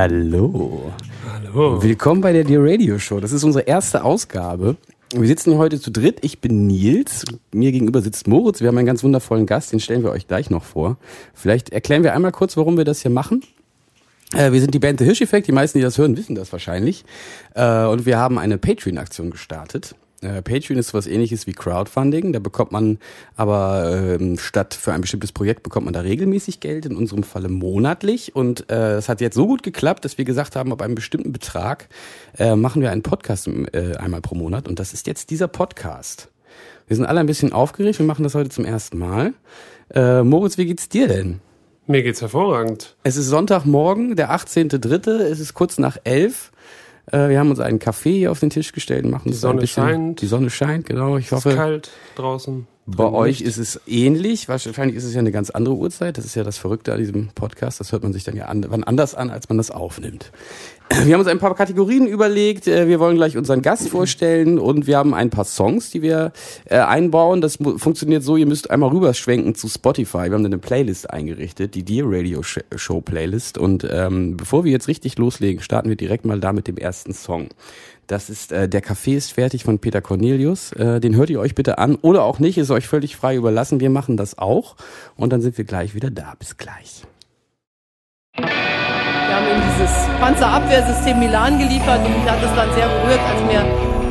Hallo. Hallo. Willkommen bei der Dear Radio Show. Das ist unsere erste Ausgabe. Wir sitzen hier heute zu dritt. Ich bin Nils. Mir gegenüber sitzt Moritz. Wir haben einen ganz wundervollen Gast. Den stellen wir euch gleich noch vor. Vielleicht erklären wir einmal kurz, warum wir das hier machen. Äh, wir sind die Band The Hirsch Effect. Die meisten, die das hören, wissen das wahrscheinlich. Äh, und wir haben eine Patreon-Aktion gestartet. Äh, Patreon ist was ähnliches wie Crowdfunding. Da bekommt man aber ähm, statt für ein bestimmtes Projekt bekommt man da regelmäßig Geld, in unserem Falle monatlich. Und äh, es hat jetzt so gut geklappt, dass wir gesagt haben, ab einem bestimmten Betrag äh, machen wir einen Podcast äh, einmal pro Monat. Und das ist jetzt dieser Podcast. Wir sind alle ein bisschen aufgeregt. Wir machen das heute zum ersten Mal. Äh, Moritz, wie geht's dir denn? Mir geht's hervorragend. Es ist Sonntagmorgen, der 18.3. Es ist kurz nach elf. Äh, wir haben uns einen Kaffee hier auf den Tisch gestellt und machen Die Sonne ein bisschen, scheint. Die Sonne scheint, genau. Ich Es ist hoffe, kalt draußen. Bei euch ist es ähnlich. Wahrscheinlich ist es ja eine ganz andere Uhrzeit. Das ist ja das Verrückte an diesem Podcast. Das hört man sich dann ja an, wann anders an, als man das aufnimmt. Wir haben uns ein paar Kategorien überlegt. Äh, Wir wollen gleich unseren Gast vorstellen und wir haben ein paar Songs, die wir äh, einbauen. Das funktioniert so, ihr müsst einmal rüberschwenken zu Spotify. Wir haben eine Playlist eingerichtet, die Dear Radio Sh- Show Playlist. Und ähm, bevor wir jetzt richtig loslegen, starten wir direkt mal da mit dem ersten Song. Das ist äh, Der Kaffee ist fertig von Peter Cornelius. Äh, den hört ihr euch bitte an oder auch nicht, ist euch völlig frei überlassen. Wir machen das auch und dann sind wir gleich wieder da. Bis gleich. Wir haben ihm dieses Panzerabwehrsystem Milan geliefert und mich hat es dann sehr berührt, als mir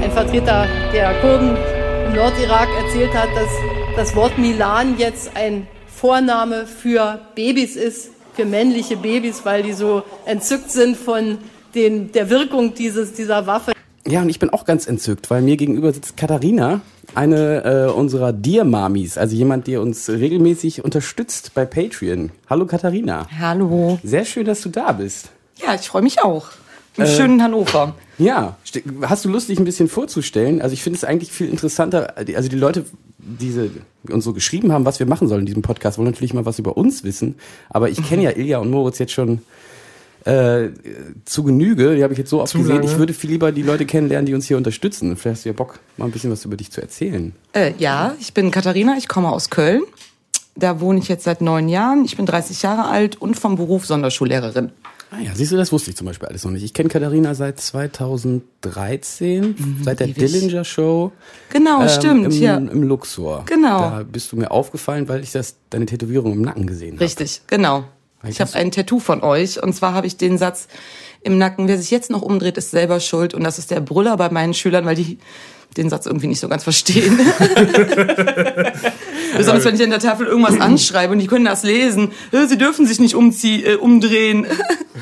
ein Vertreter der Kurden im Nordirak erzählt hat, dass das Wort Milan jetzt ein Vorname für Babys ist, für männliche Babys, weil die so entzückt sind von den, der Wirkung dieses, dieser Waffe. Ja, und ich bin auch ganz entzückt, weil mir gegenüber sitzt Katharina, eine äh, unserer Dear Mamis, also jemand, der uns regelmäßig unterstützt bei Patreon. Hallo Katharina. Hallo. Sehr schön, dass du da bist. Ja, ich freue mich auch. Im Äh, schönen Hannover. Ja, hast du Lust, dich ein bisschen vorzustellen? Also ich finde es eigentlich viel interessanter, also die Leute, diese die uns so geschrieben haben, was wir machen sollen in diesem Podcast, wollen natürlich mal was über uns wissen. Aber ich kenne ja Ilja und Moritz jetzt schon äh, zu Genüge. Die habe ich jetzt so oft Zu gesehen. lange. Ich würde viel lieber die Leute kennenlernen, die uns hier unterstützen. Vielleicht hast du ja Bock, mal ein bisschen was über dich zu erzählen. Äh, ja, ich bin Katharina, ich komme aus Köln. Da wohne ich jetzt seit neun Jahren. Ich bin 30 Jahre alt und vom Beruf Sonderschullehrerin. Ah ja, siehst du, das wusste ich zum Beispiel alles noch nicht. Ich kenne Katharina seit 2013, seit der Mhm, ewig. Dillinger Show. Genau, ähm, stimmt, im, ja. Im Luxor. Genau. Da bist du mir aufgefallen, weil ich das deine Tätowierung im Nacken gesehen habe. Richtig, genau. Ich habe ein Tattoo von euch und zwar habe ich den Satz im Nacken, wer sich jetzt noch umdreht, ist selber schuld und das ist der Brüller bei meinen Schülern, weil die den Satz irgendwie nicht so ganz verstehen. Besonders wenn ich an der Tafel irgendwas anschreibe und die können das lesen. Äh, Sie dürfen sich nicht umziehen, äh, umdrehen.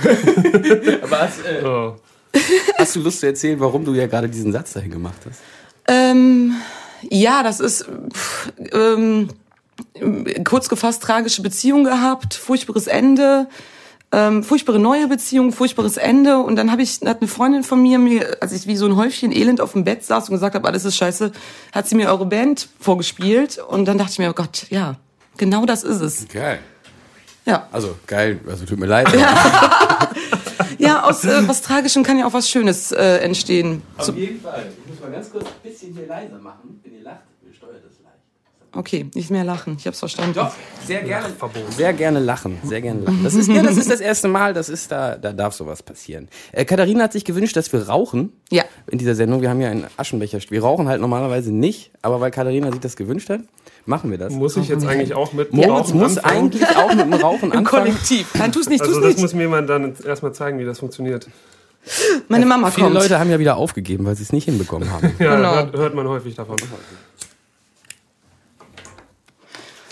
Aber hast, äh, Oh. hast du Lust zu erzählen, warum du ja gerade diesen Satz dahin gemacht hast? Ähm, ja, das ist pff, ähm, kurz gefasst tragische Beziehung gehabt, furchtbares Ende, ähm, furchtbare neue Beziehung, furchtbares Ende und dann habe ich hat eine Freundin von mir mir, als ich wie so ein Häufchen Elend auf dem Bett saß und gesagt habe, alles ist scheiße, hat sie mir eure Band vorgespielt und dann dachte ich mir, oh Gott, ja, genau das ist es. Geil. Ja, Also geil, also tut mir leid. ja, aus äh, was Tragischem kann ja auch was Schönes äh, entstehen. Auf jeden Fall. Ich muss mal ganz kurz ein bisschen hier leiser machen. Wenn ihr lacht. Okay, nicht mehr lachen, ich hab's verstanden. Doch, sehr gerne. Sehr gerne lachen. Sehr gerne lachen. Das ist, ja, das ist das erste Mal, das ist da, da darf sowas passieren. Äh, Katharina hat sich gewünscht, dass wir rauchen. Ja. In dieser Sendung. Wir haben ja einen Aschenbecher. Wir rauchen halt normalerweise nicht, aber weil Katharina sich das gewünscht hat, machen wir das. Muss ich jetzt eigentlich auch mit Moritz Rauchen muss anfangen? eigentlich auch mit dem Rauchen Im anfangen. Kollektiv. Nein, tu's nicht, tu's Also das nicht. muss mir jemand dann erstmal zeigen, wie das funktioniert. Meine Mama Viele kommt. Leute haben ja wieder aufgegeben, weil sie es nicht hinbekommen haben. Ja, Genau. hört, hört man häufig davon.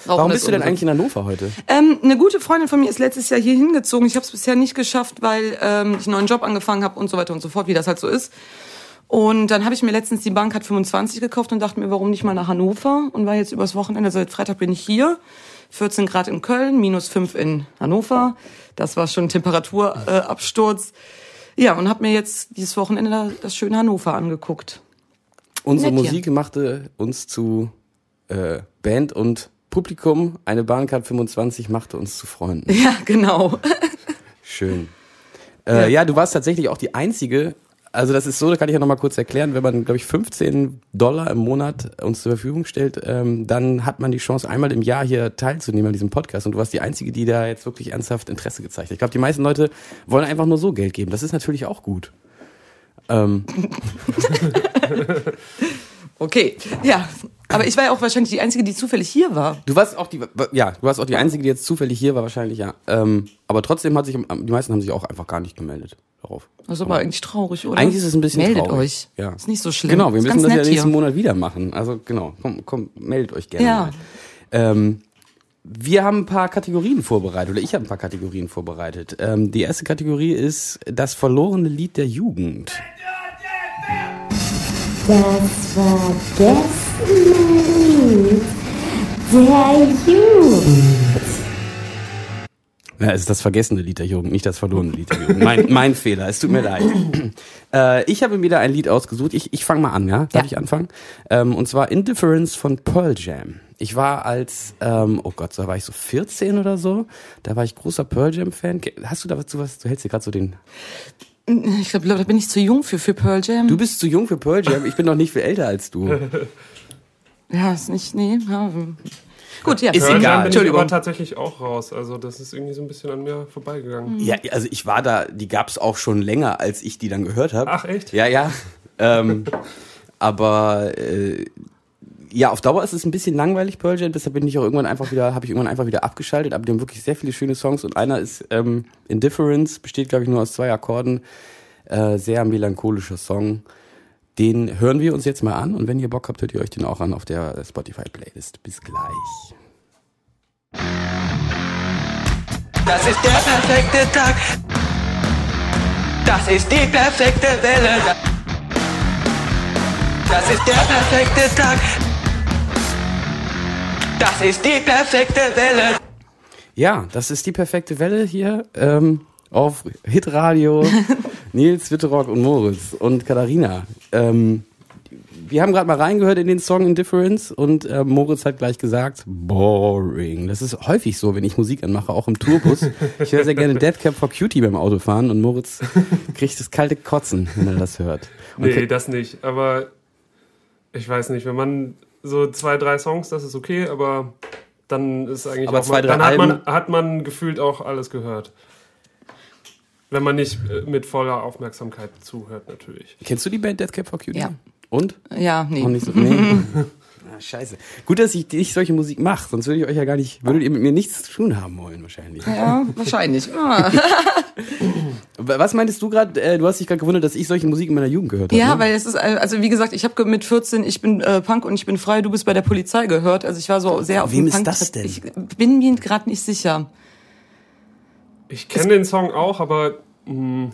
Rauchen Warum ist bist du denn eigentlich in Hannover heute? Ähm, eine gute Freundin von mir ist letztes Jahr hier hingezogen. Ich habe es bisher nicht geschafft, weil ähm, ich einen neuen Job angefangen habe und so weiter und so fort, wie das halt so ist. Und dann habe ich mir letztens die Bank 25 gekauft und dachte mir, warum nicht mal nach Hannover? Und war jetzt übers Wochenende, seit Freitag bin ich hier. 14 Grad in Köln, minus 5 in Hannover. Das war schon ein Temperaturabsturz. Äh, ja, und habe mir jetzt dieses Wochenende da- das schöne Hannover angeguckt. Unsere. Musik machte uns zu äh, Band und Publikum. Eine Bahncard 25 machte uns zu Freunden. Ja, genau. Schön. Äh, ja. du warst tatsächlich auch die einzige Also das ist so, da kann ich ja nochmal kurz erklären, wenn man, glaube ich, 15 Dollar im Monat uns zur Verfügung stellt, ähm, dann hat man die Chance, einmal im Jahr hier teilzunehmen an diesem Podcast. Und du warst die Einzige, die da jetzt wirklich ernsthaft Interesse gezeigt hat. Ich glaube, die meisten Leute wollen einfach nur so Geld geben. Das ist natürlich auch gut. Ähm, Okay, ja. Aber ich war ja auch wahrscheinlich die Einzige, die zufällig hier war. du warst auch die, ja, du warst auch die Einzige, die jetzt zufällig hier war, wahrscheinlich, ja. Ähm, aber trotzdem hat sich, die meisten haben sich auch einfach gar nicht gemeldet darauf. Das ist aber eigentlich traurig, oder? Eigentlich ist es ein bisschen Meldet traurig. euch. Ja. Ist nicht so schlimm. Genau, wir Ist müssen das ja nächsten hier. Monat wieder machen. Also genau, komm, komm, meldet euch gerne. Ja. Mal. Ähm, wir haben ein paar Kategorien vorbereitet, oder ich habe ein paar Kategorien vorbereitet. Ähm, die erste Kategorie ist das verlorene Lied der Jugend. Das vergessene Lied der Jugend. Ja, es ist das vergessene Lied der Jugend, nicht das verlorene Lied der Jugend. Mein, mein Fehler, es tut mir leid. Äh, ich habe mir da ein Lied ausgesucht. Ich, ich fange mal an, ja? Darf Ja. ich anfangen? Ähm, und zwar Indifference von Pearl Jam. Ich war als, ähm, oh Gott, da war ich so 14 oder so. Da war ich großer Pearl Jam-Fan. Hast du da was, was? Du hältst dir gerade so den. Ich glaube, da bin ich zu jung für, für Pearl Jam. Du bist zu jung für Pearl Jam. Ich bin noch nicht viel älter als du. ja, ist nicht, nee. Ja. Gut, ja. Ist Pearl egal. Jam bin ich aber tatsächlich auch raus. Also das ist irgendwie so ein bisschen an mir vorbeigegangen. Ja, also ich war da, die gab's auch schon länger, als ich die dann gehört habe. Ach, echt? Ja, ja. Ähm, aber äh, ja, auf Dauer ist es ein bisschen langweilig, Pearl Jam, deshalb bin ich auch irgendwann einfach wieder, habe ich irgendwann einfach wieder abgeschaltet, aber die haben wirklich sehr viele schöne Songs und einer ist ähm, Indifference, besteht glaube ich nur aus zwei Akkorden, äh, sehr melancholischer Song. Den hören wir uns jetzt mal an und wenn ihr Bock habt, hört ihr euch den auch an auf der Spotify-Playlist. Bis gleich. Das ist der perfekte Tag. Das ist die perfekte Welle. Das ist der perfekte Tag. Das ist die perfekte Welle. Ja, das ist die perfekte Welle hier ähm, auf Hitradio. Nils, Witterock und Moritz und Katharina. Ähm, wir haben gerade mal reingehört in den Song Indifference und äh, Moritz hat gleich gesagt, boring. Das ist häufig so, wenn ich Musik anmache, auch im Tourbus. Ich höre sehr gerne Dead Cap for Cutie beim Autofahren und Moritz kriegt das kalte Kotzen, wenn er das hört. Und Nee, das nicht. Aber ich weiß nicht, wenn man so zwei, drei Songs, das ist okay, aber dann ist eigentlich Aber auch zwei, mal, drei dann hat man, hat man gefühlt auch alles gehört. Wenn man nicht äh, mit voller Aufmerksamkeit zuhört, natürlich. Kennst du die Band Dead Cap for Cutie? Ja. Und? Ja, nee. Auch nicht so, nee. Scheiße. Gut, dass ich nicht solche Musik mache, sonst würde ich euch ja gar nicht, würdet ihr mit mir nichts zu tun haben wollen, wahrscheinlich. Ja, wahrscheinlich. Ah. Was meintest du gerade? Äh, du hast dich gerade gewundert, dass ich solche Musik in meiner Jugend gehört habe. Ja, ne? weil es ist, also wie gesagt, ich habe mit 14, ich bin äh, Punk und ich bin frei, du bist bei der Polizei gehört. Also ich war so sehr auf Wem dem ist Punk. das denn? Ich bin mir gerade nicht sicher. Ich kenne den Song auch, aber mh,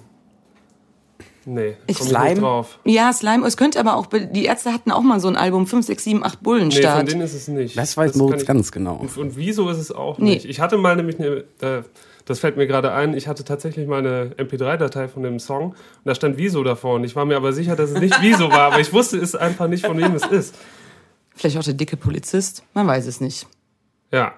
nee, Ich- Slime? nicht drauf. Ja, Slime, es könnte aber auch, die Ärzte hatten auch mal so ein Album, 5, 6, 7, 8 Nee, von denen ist es nicht. Das weiß kann Moritz ich- ganz genau. Und, und wieso ist es auch Nee. nicht? Ich hatte mal nämlich eine, äh, das fällt mir gerade ein, ich hatte tatsächlich mal eine MP3-Datei von dem Song und da stand Wieso davor und ich war mir aber sicher, dass es nicht Wieso war, aber ich wusste es einfach nicht, von wem es ist. Vielleicht auch der dicke Polizist, man weiß es nicht. Ja.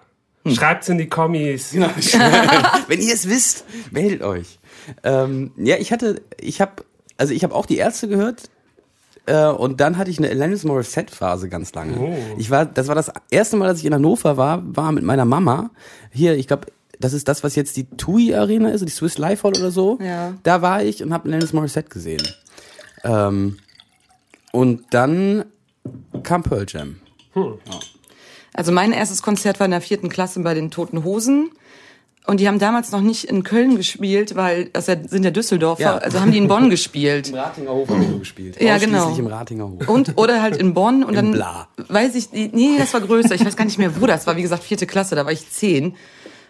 Schreibt's in die Kommis. Wenn ihr es wisst, meldet euch. Ähm, ja, ich hatte, ich habe, also ich habe auch die Ärzte gehört. Äh, und dann hatte ich eine Alanis Morissette Phase ganz lange. Oh. Ich war, das war das erste Mal, dass ich in Hannover war, war mit meiner Mama. Hier, ich glaube, das ist das, was jetzt die TUI Arena ist, die Swiss Life Hall oder so. Ja. Da war ich und habe Alanis Morissette gesehen. Ähm, und dann kam Pearl Jam. Also mein erstes Konzert war in der vierten Klasse bei den Toten Hosen. Und die haben damals noch nicht in Köln gespielt, weil das sind ja Düsseldorfer, Ja. also haben die in Bonn gespielt. Ratinger Hof haben wir gespielt. Ja, genau. im Ratinger Hof. Und, oder halt in Bonn und dann Bla. weiß ich, nee, das war größer, ich weiß gar nicht mehr, wo das war. Wie gesagt, vierte Klasse, da war ich zehn.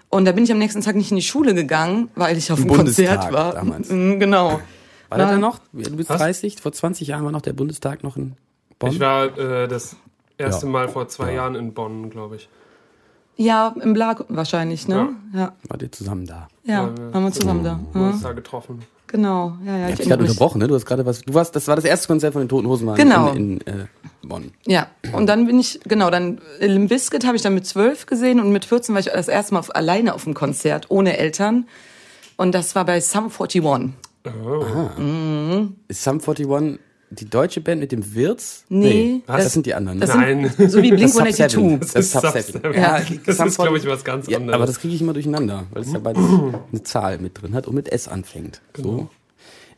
Und da bin ich am nächsten Tag nicht in die Schule gegangen, weil ich auf Im dem Konzert war. damals. Mhm, Genau. War das Ja. denn noch? Du bist Was? 30, vor 20 Jahren war noch der Bundestag noch in Bonn. Ich war äh, das erste Ja. Mal vor zwei Ja. Jahren in Bonn, glaube ich. Ja, im Blag wahrscheinlich, ne? Ja. Wart ihr zusammen da? Ja, wir- waren wir zusammen da. Wir haben Ja, uns da getroffen. genau, ja, ja. Ich hab dich gerade unterbrochen, ne? Du hast gerade was. Du warst, das war das erste Konzert von den Toten Hosen Genau. in, in äh, Bonn. Ja, und dann bin ich, genau, dann Limp Bizkit habe ich dann mit zwölf gesehen und mit 14 war ich das erste Mal auf, alleine auf dem Konzert, ohne Eltern. Und das war bei Sum 41. Ist Sum 41 die deutsche Band mit dem Wirtz? Nee, das, das- sind die anderen. Das ne? Nein. sind so wie Das ist Sub Blink-182. Seven. Das ist Sub Sub Seven. Seven. Ja, Das ist, glaube ich, 41 was ganz Ja, anderes. aber das kriege ich immer durcheinander, weil es ja beides eine Zahl mit drin hat und mit S anfängt. So.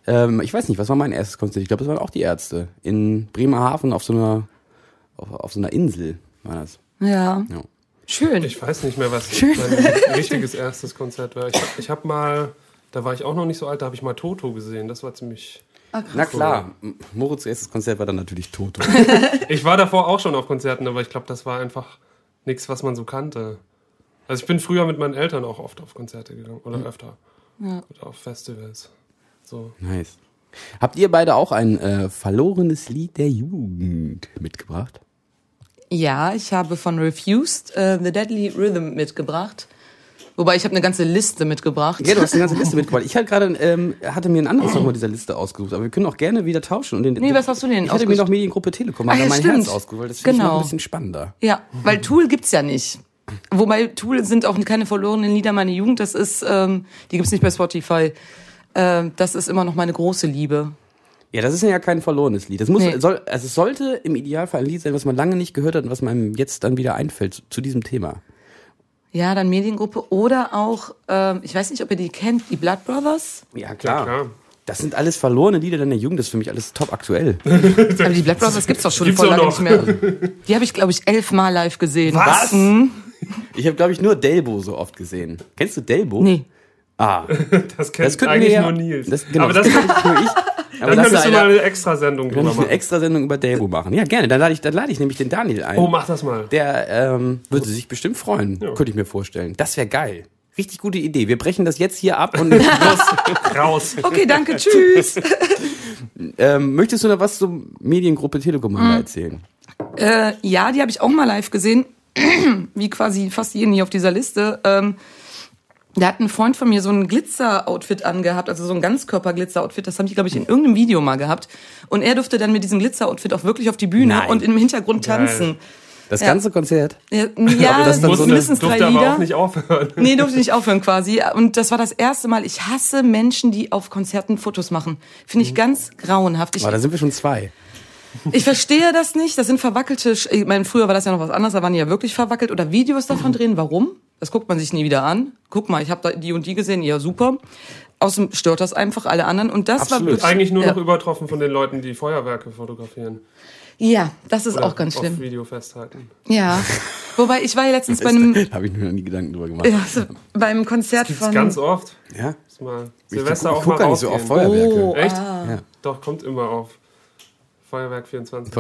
Ähm, ich weiß nicht, was war mein erstes Konzert? Ich glaube, das waren auch die Ärzte. In Bremerhaven auf so einer, auf, auf so einer Insel war das. Ja. Ja. Schön. Ich weiß nicht mehr, was mein richtiges erstes Konzert war. Ich, hab- ich habe mal, da war ich auch noch nicht so alt, da habe ich mal Toto gesehen. Das war ziemlich. Na klar, Moritz' erstes Konzert war dann natürlich Toto. Ich war davor auch schon auf Konzerten, aber ich glaube, das war einfach nichts, was man so kannte. Also ich bin früher mit meinen Eltern auch oft auf Konzerte gegangen oder öfter. Oder auf Festivals. So. nice. Habt ihr beide auch ein äh, verlorenes Lied der Jugend mitgebracht? Ja, ich habe von Refused äh, The Deadly Rhythm mitgebracht. Wobei ich habe eine ganze Liste mitgebracht. Ja, du hast eine ganze Liste mitgebracht. Ich hatte gerade, ähm, hatte mir ein anderes Song mit dieser Liste ausgesucht, aber wir können auch gerne wieder tauschen. Und den, Nee, was hast du denn Ich hatte mir noch Mediengruppe Telekom, Ah, aber ja, mein stimmt. Herz ausgesucht, das finde ich noch Genau. ein bisschen spannender. Ja, weil Tool gibt's ja nicht. Wobei Tool sind auch keine verlorenen Lieder meiner Jugend. Das ist, ähm, die gibt's nicht bei Spotify. Ähm, das ist immer noch meine große Liebe. Ja, das ist ja kein verlorenes Lied. Das muss, Nee. soll, also es sollte im Idealfall ein Lied sein, was man lange nicht gehört hat und was einem jetzt dann wieder einfällt zu diesem Thema. Ja, dann Mediengruppe oder auch, ähm, ich weiß nicht, ob ihr die kennt, die Blood Brothers. Ja, klar. Das sind alles verlorene Lieder in der Jugend, das ist für mich alles top aktuell. Aber die Blood Brothers gibt's doch schon Gibt's voll lange nicht mehr. Die habe ich, glaube ich, elfmal live gesehen. Was? Mhm. Ich habe, glaube ich, nur Delbo so oft gesehen. Kennst du Delbo? Nee. Ah, Das kennt das eigentlich wir ja, nur Nils. Das, genau, aber das, das kennt nur ich. Aber dann könntest du mal eine, eine Extra-Sendung drüber ich eine machen. extra Sendung über Delbo machen. Ja, gerne. Dann lade ich, dann lade ich nämlich den Daniel ein. Oh, mach das mal. Der ähm, würde sich bestimmt freuen, könnte ich mir vorstellen. Das wäre geil. Richtig gute Idee. Wir brechen das jetzt hier ab und los. Raus. Okay, danke, tschüss. ähm, möchtest du noch was zur Mediengruppe Telekom Mhm. erzählen? Äh, ja, die habe ich auch mal live gesehen, wie quasi fast jeden hier auf dieser Liste. Ähm, da hat ein Freund von mir so ein Glitzer-Outfit angehabt, also so ein Ganzkörper-Glitzer-Outfit. Das habe ich, glaube ich, in irgendeinem Video mal gehabt. Und er durfte dann mit diesem Glitzer-Outfit auch wirklich auf die Bühne Nein. und im Hintergrund tanzen. Das Ja. ganze Konzert? Ja, ja das dann so mindestens drei durfte aber Lieder. auch nicht aufhören. Nee, durfte nicht aufhören quasi. Und das war das erste Mal. Ich hasse Menschen, die auf Konzerten Fotos machen. Finde ich ganz grauenhaft. Ich, Aber da sind wir schon zwei. ich verstehe das nicht. Das sind verwackelte. Sch- Ich meine, früher war das ja noch was anderes. Da waren die ja wirklich verwackelt. Oder Videos davon drehen. Warum? Das guckt man sich nie wieder an. Guck mal, ich habe da die und die gesehen. Ja, super. Außerdem stört das einfach alle anderen. Und das Absolut. war wirklich, Eigentlich nur ja. noch übertroffen von den Leuten, die Feuerwerke fotografieren. Ja, das ist Oder auch ganz Auf schlimm. Video festhalten. Ja. Wobei ich war ja letztens bei einem, Da habe ich mir noch nie Gedanken drüber gemacht. ja, so, beim Konzert Gibt's von. ganz oft. Ja? Mal Ich Silvester guck- auch ich guck mal nicht so auf rausgehen. Feuerwerke. Oh, Echt? ah. Ja. Doch, kommt immer auf. Feuerwerk 24.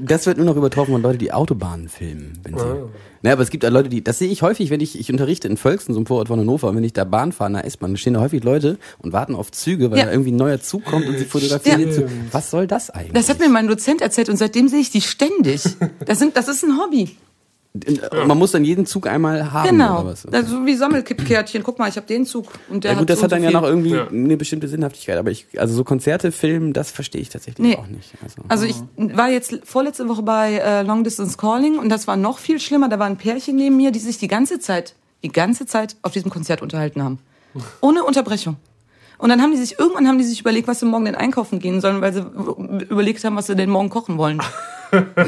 Das wird nur noch übertroffen von Leuten, die Autobahnen filmen. Wenn sie, Ah. Naja, aber es gibt ja Leute, die, das sehe ich häufig, wenn ich, ich unterrichte in Völksen, so einem Vorort von Hannover, und wenn ich da Bahn fahre, in der S-Bahn, dann stehen da häufig Leute und warten auf Züge, weil Ja. da irgendwie ein neuer Zug kommt und sie fotografieren den Zug. Was soll das eigentlich? Das hat mir mein Dozent erzählt und seitdem sehe ich die ständig. Das, sind, das ist ein Hobby. Man muss dann jeden Zug einmal haben Genau. oder was? Das ist so wie Sammelkärtchen. Guck mal, ich habe den Zug. Und der Ja gut, das so hat dann und ja so noch irgendwie Ja. eine bestimmte Sinnhaftigkeit, aber ich, also so Konzerte filmen, das verstehe ich tatsächlich Nee. auch nicht. Also, Also ich war jetzt vorletzte Woche bei äh, Long Distance Calling und das war noch viel schlimmer. Da war ein Pärchen neben mir, die sich die ganze Zeit, die ganze Zeit auf diesem Konzert unterhalten haben. Ohne Unterbrechung. Und dann haben die sich, irgendwann haben die sich überlegt, was sie morgen denn einkaufen gehen sollen, weil sie überlegt haben, was sie denn morgen kochen wollen.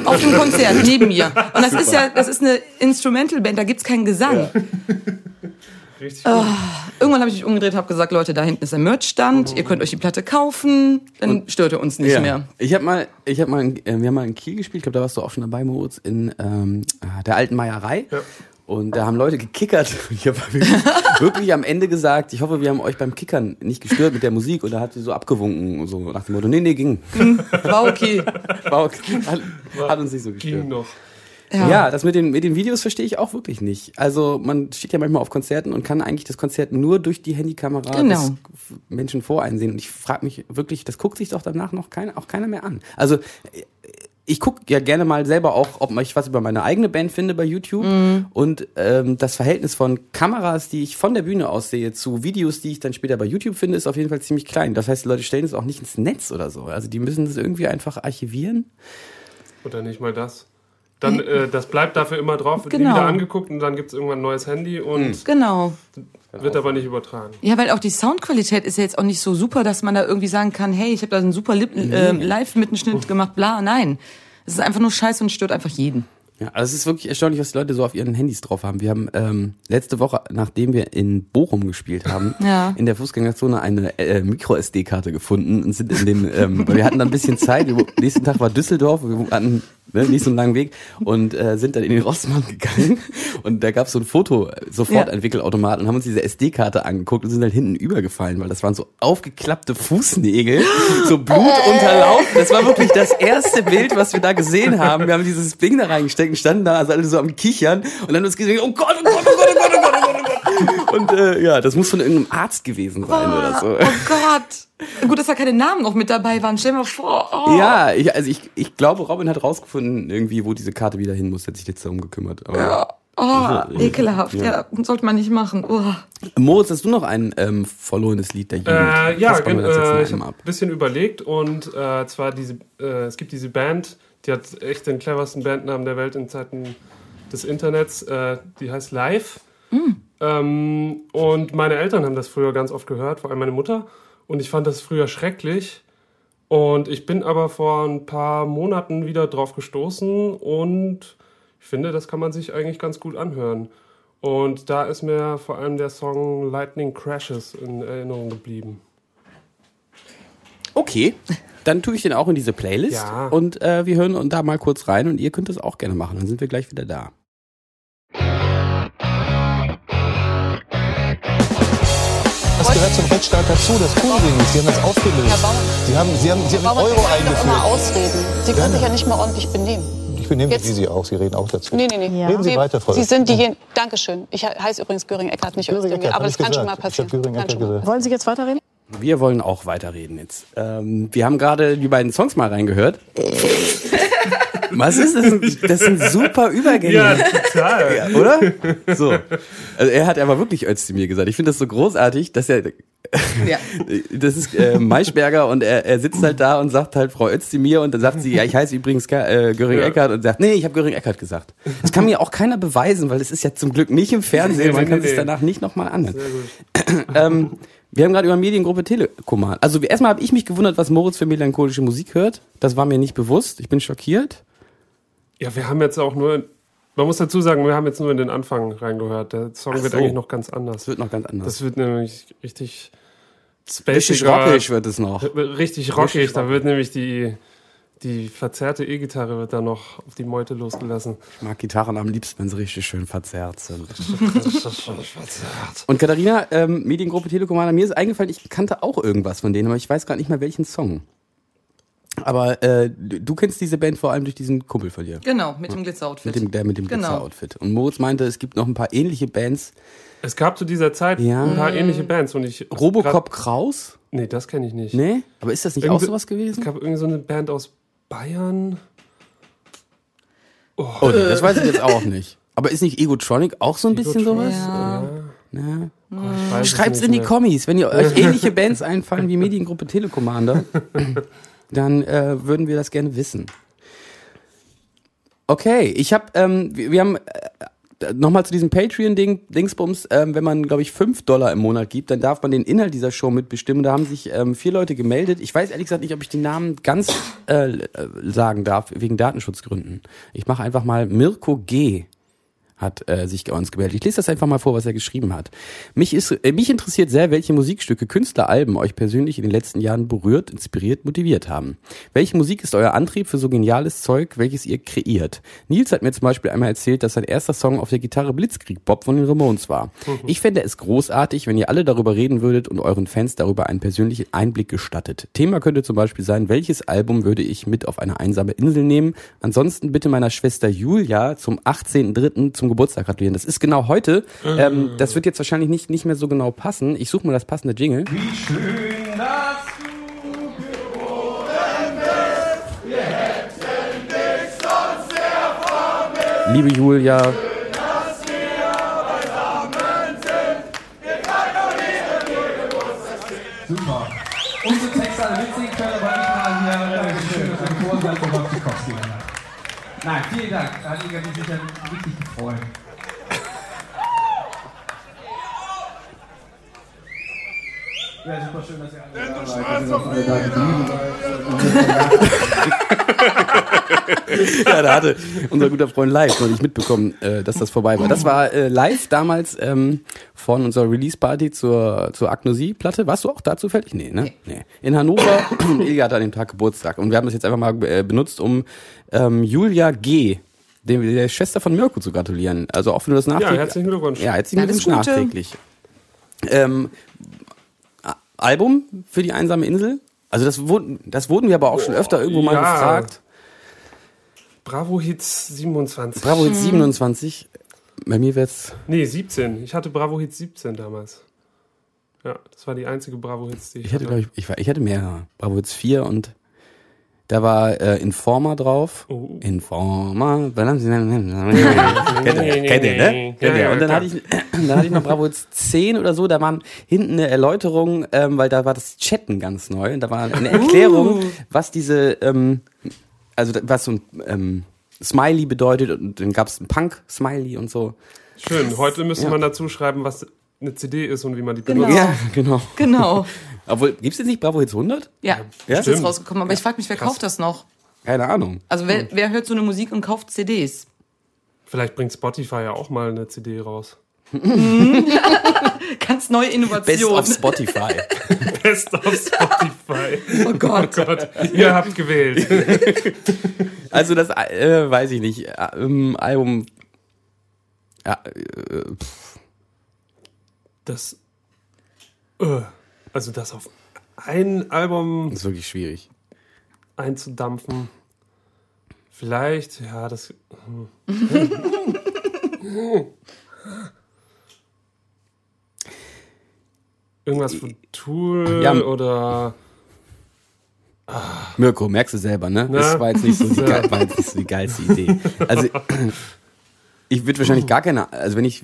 Auf dem Konzert, neben mir. Und das ist ja, das ist eine Instrumental-Band, da gibt's keinen Gesang. Richtig Ah. gut. Irgendwann habe ich mich umgedreht, habe gesagt, Leute, da hinten ist ein Merchstand, ihr könnt euch die Platte kaufen, dann stört ihr uns nicht ja. mehr. Ich habe mal, ich habe mal, in- äh, wir haben mal in Kiel gespielt, ich glaube, da warst du auch schon dabei, Moritz, in ähm, äh, der alten Meierei. Ja. Und da haben Leute gekickert. Ich habe wirklich, wirklich am Ende gesagt, ich hoffe, wir haben euch beim Kickern nicht gestört mit der Musik. Und da hat sie so abgewunken, so nach dem Motto, nee, nee, ging. War okay. War okay. Hat, hat uns nicht so gestört. Ging noch. Ja. das mit den, mit den Videos verstehe ich auch wirklich nicht. Also man steht ja manchmal auf Konzerten und kann eigentlich das Konzert nur durch die Handykamera Genau. des Menschen voreinsehen. Und ich frage mich wirklich, das guckt sich doch danach noch keiner, auch keiner mehr an. Also ich gucke ja gerne mal selber auch, ob ich was über meine eigene Band finde bei YouTube. Und ähm, das Verhältnis von Kameras, die ich von der Bühne aus sehe, zu Videos, die ich dann später bei YouTube finde, ist auf jeden Fall ziemlich klein. Das heißt, die Leute stellen es auch nicht ins Netz oder so. Also die müssen das irgendwie einfach archivieren. Oder nicht mal das. Dann, äh, das bleibt dafür immer drauf, wird nie Genau. wieder angeguckt und dann gibt es irgendwann ein neues Handy und Genau. Wird aber nicht übertragen. Ja, weil auch die Soundqualität ist ja jetzt auch nicht so super, dass man da irgendwie sagen kann, hey, ich habe da einen super Lip äh, Live-Mittenschnitt gemacht, bla. Nein. Es ist einfach nur scheiße und stört einfach jeden. Ja, also es ist wirklich erstaunlich, was die Leute so auf ihren Handys drauf haben. Wir haben ähm, letzte Woche, nachdem wir in Bochum gespielt haben, Ja. in der Fußgängerzone eine äh, Micro-SD-Karte gefunden und sind in dem, ähm, weil wir hatten dann ein bisschen Zeit, nächsten Tag war Düsseldorf, wir hatten ne, nicht so einen langen Weg und äh, sind dann in den Rossmann gegangen und da gab es so ein Foto, äh, sofort Ja. ein Wickelautomat und haben uns diese SD-Karte angeguckt und sind dann hinten übergefallen, weil das waren so aufgeklappte Fußnägel, so blutunterlaufen. Das war wirklich das erste Bild, was wir da gesehen haben. Wir haben dieses Ding da reingesteckt und standen da, also alle so am Kichern und dann haben wir uns gesehen, oh Gott, oh Gott, oh Gott, oh Gott, oh Gott, oh Gott, oh Gott. Und äh, ja, das muss von irgendeinem Arzt gewesen sein oder so. Oh Gott. Gut, dass da keine Namen noch mit dabei waren. Stell dir mal vor. Oh. Ja, ich, also ich, ich glaube, Robin hat rausgefunden, irgendwie, wo diese Karte wieder hin muss, hat sich jetzt darum gekümmert. Aber Ja. Oh, ekelhaft. Ja. sollte man nicht machen. Oh. Moritz, hast du noch ein ähm, verlorenes Lied der Jugend? Äh, ja, äh, ich habe ab. ein bisschen überlegt und äh, zwar diese, äh, es gibt diese Band, die hat echt den cleversten Bandnamen der Welt in Zeiten des Internets. Äh, die heißt Live. Ähm, und meine Eltern haben das früher ganz oft gehört, vor allem meine Mutter. Und ich fand das früher schrecklich. Und ich bin aber vor ein paar Monaten wieder drauf gestoßen und ich finde, das kann man sich eigentlich ganz gut anhören. Und da ist mir vor allem der Song Lightning Crashes in Erinnerung geblieben. Okay, dann tue ich den auch in diese Playlist Ja. und äh, wir hören da mal kurz rein und ihr könnt das auch gerne machen. Dann sind wir gleich wieder da. Das gehört zum Rechtsstaat dazu, das tun Sie nicht. Sie haben das aufgelöst. Herr Baumann. Sie haben, Sie haben, Sie haben Baumann, Euro Sie doch immer eingeführt. Ausreden. Sie können sich ja nicht mal ordentlich benehmen. Ich benehme Jetzt- wie Sie auch. Sie reden auch dazu. Nee, nee, nee. Reden Sie weiter, Frau Sie sind diejenigen. Dankeschön. Ich heiße übrigens Göring Eckert, nicht Göring Aber das kann schon mal gesagt. Passieren. Schon mal. Wollen Sie jetzt weiterreden? Wir wollen auch weiterreden jetzt. Ähm, wir haben gerade die beiden Songs mal reingehört. Was ist das? Das sind super Übergänge. Ja, total. Ja, oder? So. Also er hat aber wirklich Özdemir gesagt. Ich finde das so großartig, dass er. Ja. Das ist äh, Maischberger und er, er sitzt halt da und sagt halt Frau Özdemir und dann sagt sie, ja, ich heiße übrigens Ka- äh, Göring Ja. Eckert und sagt, nee, ich habe Göring Eckert gesagt. Das kann mir auch keiner beweisen, weil es ist ja zum Glück nicht im Fernsehen. Man kann nee, sich danach nicht nochmal anhören. Sehr gut. ähm, wir haben gerade über Mediengruppe Telekom. Also erstmal habe ich mich gewundert, was Moritz für melancholische Musik hört. Das war mir nicht bewusst. Ich bin schockiert. Ja, wir haben jetzt auch nur, man muss dazu sagen, wir haben jetzt nur in den Anfang reingehört. Der Song Ach wird so. eigentlich noch ganz anders. Das wird noch ganz anders. Das wird nämlich richtig Richtig spaciger, rockig wird es noch. Richtig rockig. Richtig Da wird nämlich die, die verzerrte E-Gitarre wird da noch auf die Meute losgelassen. Ich mag Gitarren am liebsten, wenn sie richtig schön verzerrt sind. Und Katharina, ähm, Mediengruppe Telekommander, mir ist eingefallen, ich kannte auch irgendwas von denen, aber ich weiß gerade nicht mehr welchen Song. Aber äh, du kennst diese Band vor allem durch diesen Kumpel von dir. Genau, mit dem Glitzer-Outfit. Mit dem, der mit dem Genau. Glitzer-Outfit. Und Moritz meinte, es gibt noch ein paar ähnliche Bands. Es gab zu dieser Zeit Ja. ein paar ähnliche Bands und ich. Robocop Kraus? Nee, das kenne ich nicht. Nee? Aber ist das nicht Irgendwie- auch sowas gewesen? Es gab irgendwie so eine Band aus Bayern. Oh, nee, das weiß ich jetzt auch nicht. Aber ist nicht Egotronic auch so ein bisschen sowas? Ja. Ja. Es Schreibt's in die. Kommis, wenn ihr euch ähnliche Bands einfallen wie Mediengruppe Telekommander, dann äh, würden wir das gerne wissen. Okay, ich habe, ähm, wir, wir haben äh, nochmal zu diesem Patreon-Ding, Dingsbums, ähm, wenn man, glaube ich, 5 Dollar im Monat gibt, dann darf man den Inhalt dieser Show mitbestimmen. Da haben sich ähm, vier Leute gemeldet. Ich weiß ehrlich gesagt nicht, ob ich die Namen ganz äh, äh, sagen darf, wegen Datenschutzgründen. Ich mache einfach mal Mirko G hat äh, sich uns gemeldet. Ich lese das einfach mal vor, was er geschrieben hat. Mich, ist, äh, mich interessiert sehr, welche Musikstücke, Künstler, Alben euch persönlich in den letzten Jahren berührt, inspiriert, motiviert haben. Welche Musik ist euer Antrieb für so geniales Zeug, welches ihr kreiert? Nils hat mir zum Beispiel einmal erzählt, dass sein erster Song auf der Gitarre Blitzkrieg Bob von den Ramones war. Ich fände es großartig, wenn ihr alle darüber reden würdet und euren Fans darüber einen persönlichen Einblick gestattet. Thema könnte zum Beispiel sein, welches Album würde ich mit auf eine einsame Insel nehmen? Ansonsten bitte meiner Schwester Julia zum 18.03. zum Geburtstag gratulieren. Das ist genau heute. Ähm, das wird jetzt wahrscheinlich nicht, nicht mehr so genau passen. Ich suche mal das passende Jingle. Liebe Julia, Super. Unsere Texte alle mitsingen Nein, vielen Dank. Da hat Inga sich sicher richtig gefreut. Ja, super schön, dass ihr alle alle da geblieben seid. ja, da hatte unser guter Freund live noch nicht mitbekommen, äh, dass das vorbei war. Das war äh, live damals ähm, von unserer Release-Party zur, zur Agnosie-Platte. Warst du auch da zufällig? Nee, ne? Nee. In Hannover. Ilja hat an dem Tag Geburtstag. Und wir haben das jetzt einfach mal äh, benutzt, um ähm, Julia G., dem, der Schwester von Mirko zu gratulieren. Also auch wenn du das nachträglich... herzlichen Glückwunsch. Ja, herzlichen Glückwunsch nachträglich. Ähm, Album für die einsame Insel? Also das wurden, das wurden wir aber auch schon öfter irgendwo mal ja. gefragt. Bravo Hits 27. Bravo Hits 27. Bei mir wird's. Nee, 17. Ich hatte Bravo Hits 17 damals. Ja, das war die einzige Bravo Hits, die ich, Ich hatte, glaube ich, ich, war, ich hatte mehrere. Bravo Hits 4 und da war äh, Informer drauf. Oh. Informer. Kennt ihr? Ne? Kennt ihr? Und dann hatte ich, dann hatte ich noch Bravo Hits 10 oder so. Da waren hinten eine Erläuterung, ähm, weil da war das Chatten ganz neu. Und da war eine Erklärung, was diese, ähm, also was so ein ähm, Smiley bedeutet. Und dann gab es ein Punk-Smiley und so. Schön. Heute müsste Ja. man dazu schreiben, was eine CD ist und wie man die Genau. benutzt. Ja, genau. Genau. Obwohl, gibt's jetzt nicht Bravo Hits 100? Ja, Ja? ist jetzt rausgekommen. Aber ich frage mich, wer kauft das noch? Keine Ahnung. Also wer, wer hört so eine Musik und kauft CDs? Vielleicht bringt Spotify ja auch mal eine CD raus. Ganz neue Best Innovation. of Spotify. Best of Spotify. Oh Gott. Oh Gott, ihr habt gewählt. Also das äh, weiß ich nicht. Äh, ähm, Album. Ja, äh, pff, Das. Äh, also das auf ein Album ist wirklich schwierig. einzudampfen. Vielleicht, ja, das. hm. Irgendwas von Tool Ja. oder. Mirko, merkst du selber, ne? Na? Das war jetzt nicht so die, war jetzt nicht so die geilste Idee. Also ich würde wahrscheinlich gar keine, also wenn ich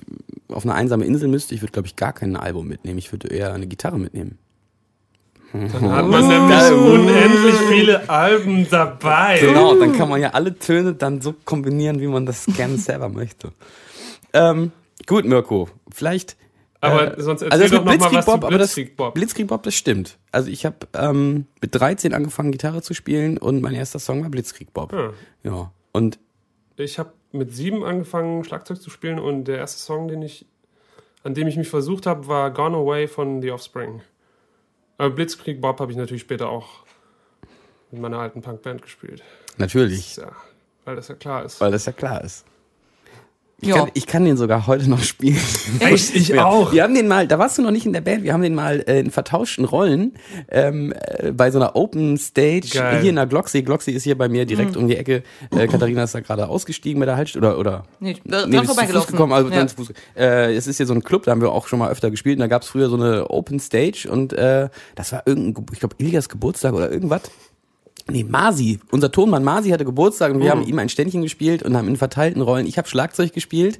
auf eine einsame Insel müsste, ich würde glaube ich gar kein Album mitnehmen. Ich würde eher eine Gitarre mitnehmen. Dann hat man nämlich unendlich viele Alben dabei. Genau, dann kann man ja alle Töne dann so kombinieren, wie man das gerne selber möchte. Ähm, gut, Mirko, vielleicht. Aber äh, sonst erzähl also doch mit noch mal was Blitzkrieg Bob, zu aber das Blitzkrieg Bob. Blitzkrieg Bob, das stimmt. Also ich habe ähm, mit 13 angefangen Gitarre zu spielen und mein erster Song war Blitzkrieg Bob. Ja. Ja. Und Ich habe mit sieben angefangen, Schlagzeug zu spielen und der erste Song, den ich, an dem ich mich versucht habe, war Gone Away von The Offspring. Aber Blitzkrieg Bob habe ich natürlich später auch mit meiner alten Punkband gespielt. natürlich, Ja, weil das ja klar ist. weil das ja klar ist. Ich, kann, ich kann den sogar heute noch spielen. Echt? Ich Ja. auch. Wir haben den mal, da warst du noch nicht in der Band, wir haben den mal äh, in vertauschten Rollen ähm, äh, bei so einer Open Stage Geil. hier in der Glocksee. Glocksee ist hier bei mir direkt um die Ecke. Äh, Katharina ist da gerade ausgestiegen bei der Haltestelle oder, oder Nee, da- dran nee, vorbeigelaufen. gekommen, also Ja. Fuß. Äh, es ist hier so ein Club, da haben wir auch schon mal öfter gespielt und da gab es früher so eine Open Stage und äh, das war irgendein, Ge- ich glaube, Ilias Geburtstag oder irgendwas. Nee, Masi, unser Tonmann Masi hatte Geburtstag und wir Oh. haben ihm ein Ständchen gespielt und haben in verteilten Rollen. Ich habe Schlagzeug gespielt,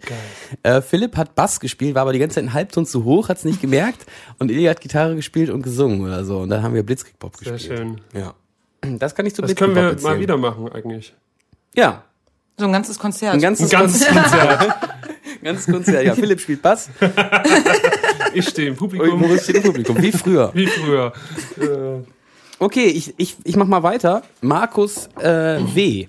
äh, Philipp hat Bass gespielt, war aber die ganze Zeit einen Halbton zu hoch, hat's nicht gemerkt und Ilya hat Gitarre gespielt und gesungen oder so und dann haben wir Blitzkrieg Pop Sehr gespielt. schön. Ja. Das kann ich zu Das Blitzkrieg können wir mal wieder machen, eigentlich. Ja, So ein ganzes Konzert. ein ganzes, Ein ganzes Konzert. ganzes Konzert. Ja, Philipp spielt Bass Ich stehe im und Publikum. Moritz steht im Publikum, wie früher. Wie früher. Äh, Okay, ich, ich, ich mach mal weiter. Markus äh, W.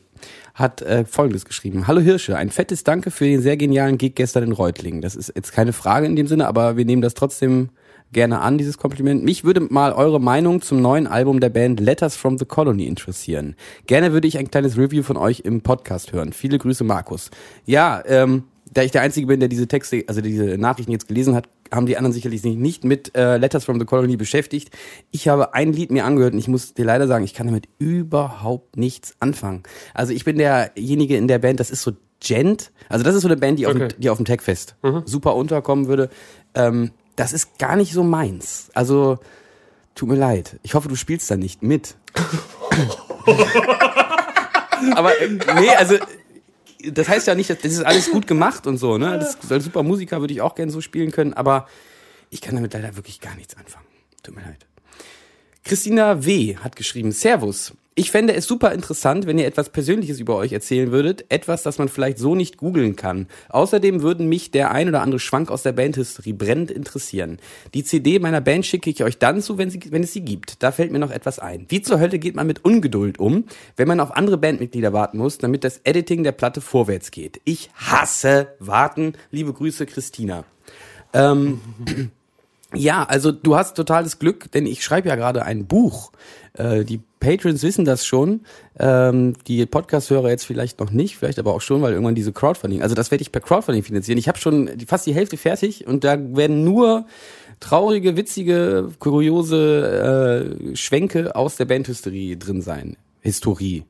hat äh, Folgendes geschrieben. Hallo Hirsche, ein fettes Danke für den sehr genialen Gig gestern in Reutlingen. Das ist jetzt keine Frage in dem Sinne, aber wir nehmen das trotzdem gerne an, dieses Kompliment. Mich würde mal eure Meinung zum neuen Album der Band Letters from the Colony interessieren. Gerne würde ich ein kleines Review von euch im Podcast hören. Viele Grüße, Markus. Ja, ähm, da ich der Einzige bin, der diese Texte, also diese Nachrichten jetzt gelesen hat, haben die anderen sicherlich nicht, nicht mit äh, Letters from the Colony beschäftigt. Ich habe ein Lied mir angehört und ich muss dir leider sagen, ich kann damit überhaupt nichts anfangen. Also ich bin derjenige in der Band, das ist so Gent, also das ist so eine Band, die auf, Okay. dem, die auf dem Techfest super unterkommen würde. Ähm, das ist gar nicht so meins. Also tut mir leid. Ich hoffe, du spielst da nicht mit. Aber äh, nee, also das heißt ja nicht, dass das ist alles gut gemacht und so, ne? Das als super Musiker würde ich auch gerne so spielen können, aber ich kann damit leider wirklich gar nichts anfangen. Tut mir leid. Christina W. hat geschrieben, Servus. Ich fände es super interessant, wenn ihr etwas Persönliches über euch erzählen würdet. Etwas, das man vielleicht so nicht googeln kann. Außerdem würden mich der ein oder andere Schwank aus der Bandhistorie brennend interessieren. Die CD meiner Band schicke ich euch dann zu, wenn, sie, wenn es sie gibt. Da fällt mir noch etwas ein. Wie zur Hölle geht man mit Ungeduld um, wenn man auf andere Bandmitglieder warten muss, damit das Editing der Platte vorwärts geht? Ich hasse warten. Liebe Grüße, Christina. Ähm, ja, also du hast totales Glück, denn ich schreibe ja gerade ein Buch. Äh, die Patrons wissen das schon, ähm, die Podcast-Hörer jetzt vielleicht noch nicht, vielleicht aber auch schon, weil irgendwann diese Crowdfunding, also das werde ich per Crowdfunding finanzieren. Ich habe schon fast die Hälfte fertig und da werden nur traurige, witzige, kuriose äh, Schwenke aus der Bandhistorie drin sein. Historie.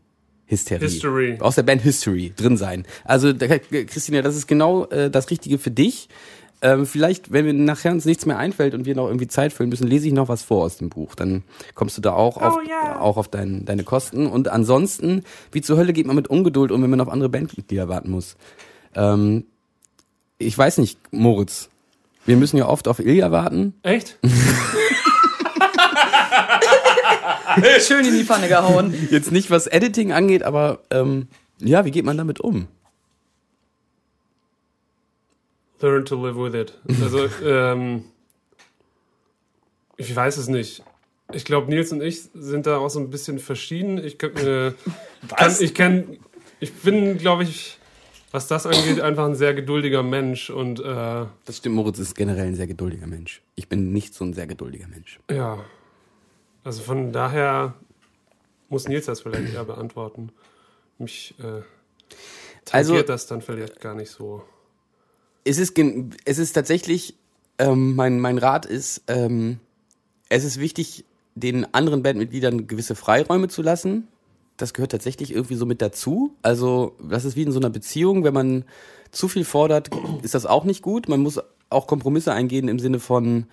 Hysterie. History. Aus der Band History drin sein. Also, da- Christina, das ist genau äh, das Richtige für dich. Ähm, vielleicht, wenn wir nachher uns nichts mehr einfällt und wir noch irgendwie Zeit füllen müssen, lese ich noch was vor aus dem Buch. Dann kommst du da auch auf, auch auf dein, deine Kosten. Und ansonsten, wie zur Hölle geht man mit Ungeduld um, wenn man auf andere Bandmitglieder warten muss? Ähm, ich weiß nicht, Moritz. Wir müssen ja oft auf Ilja warten. Echt? Schön in die Pfanne gehauen. Jetzt nicht, was Editing angeht, aber ähm, ja, wie geht man damit um? Learn to live with it. Also, ähm, ich weiß es nicht. Ich glaube, Nils und ich sind da auch so ein bisschen verschieden. Ich, kann, äh, kann, ich kenn, ich bin, glaube ich, was das angeht, einfach ein sehr geduldiger Mensch und äh, Das stimmt, Moritz ist generell ein sehr geduldiger Mensch. Ich bin nicht so ein sehr geduldiger Mensch. ja. Also von daher muss Nils das vielleicht eher beantworten. Mich äh, Also- tangiert das dann vielleicht gar nicht so. Es ist, es ist tatsächlich, ähm, mein, mein Rat ist, ähm, es ist wichtig, den anderen Bandmitgliedern gewisse Freiräume zu lassen. Das gehört tatsächlich irgendwie so mit dazu. Also, das ist wie in so einer Beziehung. Wenn man zu viel fordert, ist das auch nicht gut. Man muss auch Kompromisse eingehen im Sinne von,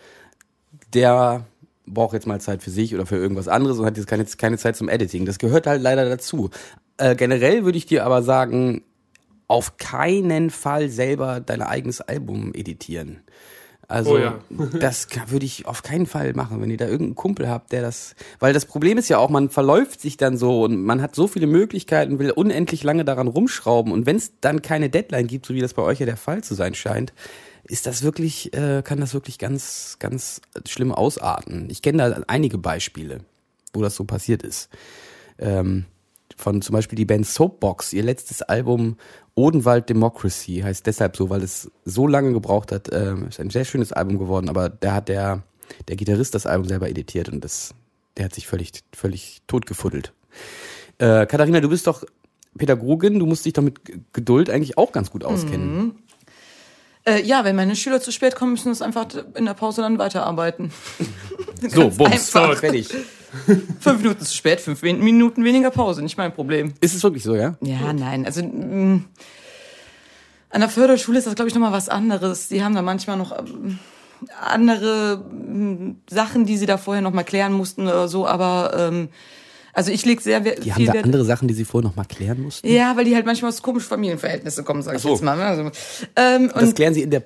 der braucht jetzt mal Zeit für sich oder für irgendwas anderes und hat jetzt keine, keine Zeit zum Editing. Das gehört halt leider dazu. Äh, generell würde ich dir aber sagen, auf keinen Fall selber dein eigenes Album editieren. Also Oh ja. das würde ich auf keinen Fall machen, wenn ihr da irgendeinen Kumpel habt, der das, weil das Problem ist ja auch, man verläuft sich dann so und man hat so viele Möglichkeiten, will unendlich lange daran rumschrauben und wenn es dann keine Deadline gibt, so wie das bei euch ja der Fall zu sein scheint, ist das wirklich, äh, kann das wirklich ganz, ganz schlimm ausarten. Ich kenne da einige Beispiele, wo das so passiert ist. Ähm, von zum Beispiel die Band Soapbox, ihr letztes Album Odenwald Democracy heißt deshalb so, weil es so lange gebraucht hat. Ähm, ist ein sehr schönes Album geworden, aber da hat der, der Gitarrist das Album selber editiert und das, der hat sich völlig, völlig totgefuddelt. Äh, Katharina, du bist doch Pädagogin, du musst dich doch mit Geduld eigentlich auch ganz gut auskennen. Äh, ja, wenn meine Schüler zu spät kommen, müssen wir es einfach in der Pause dann weiterarbeiten. So, bums, fertig. Fünf Minuten zu spät, fünf Min- Minuten weniger Pause, nicht mein Problem. Ist es wirklich so, ja? Ja, nein, also mh, an der Förderschule ist das, glaube ich, nochmal was anderes. Die haben da manchmal noch ähm, andere mh, Sachen, die sie da vorher nochmal klären mussten oder so, aber ähm, also ich lege sehr Die haben da Wert. andere Sachen, die sie vorher noch mal klären mussten. Ja, weil die halt manchmal aus komischen Familienverhältnissen kommen, sag ich so. jetzt mal. ne? Also, ähm, Das klären sie in der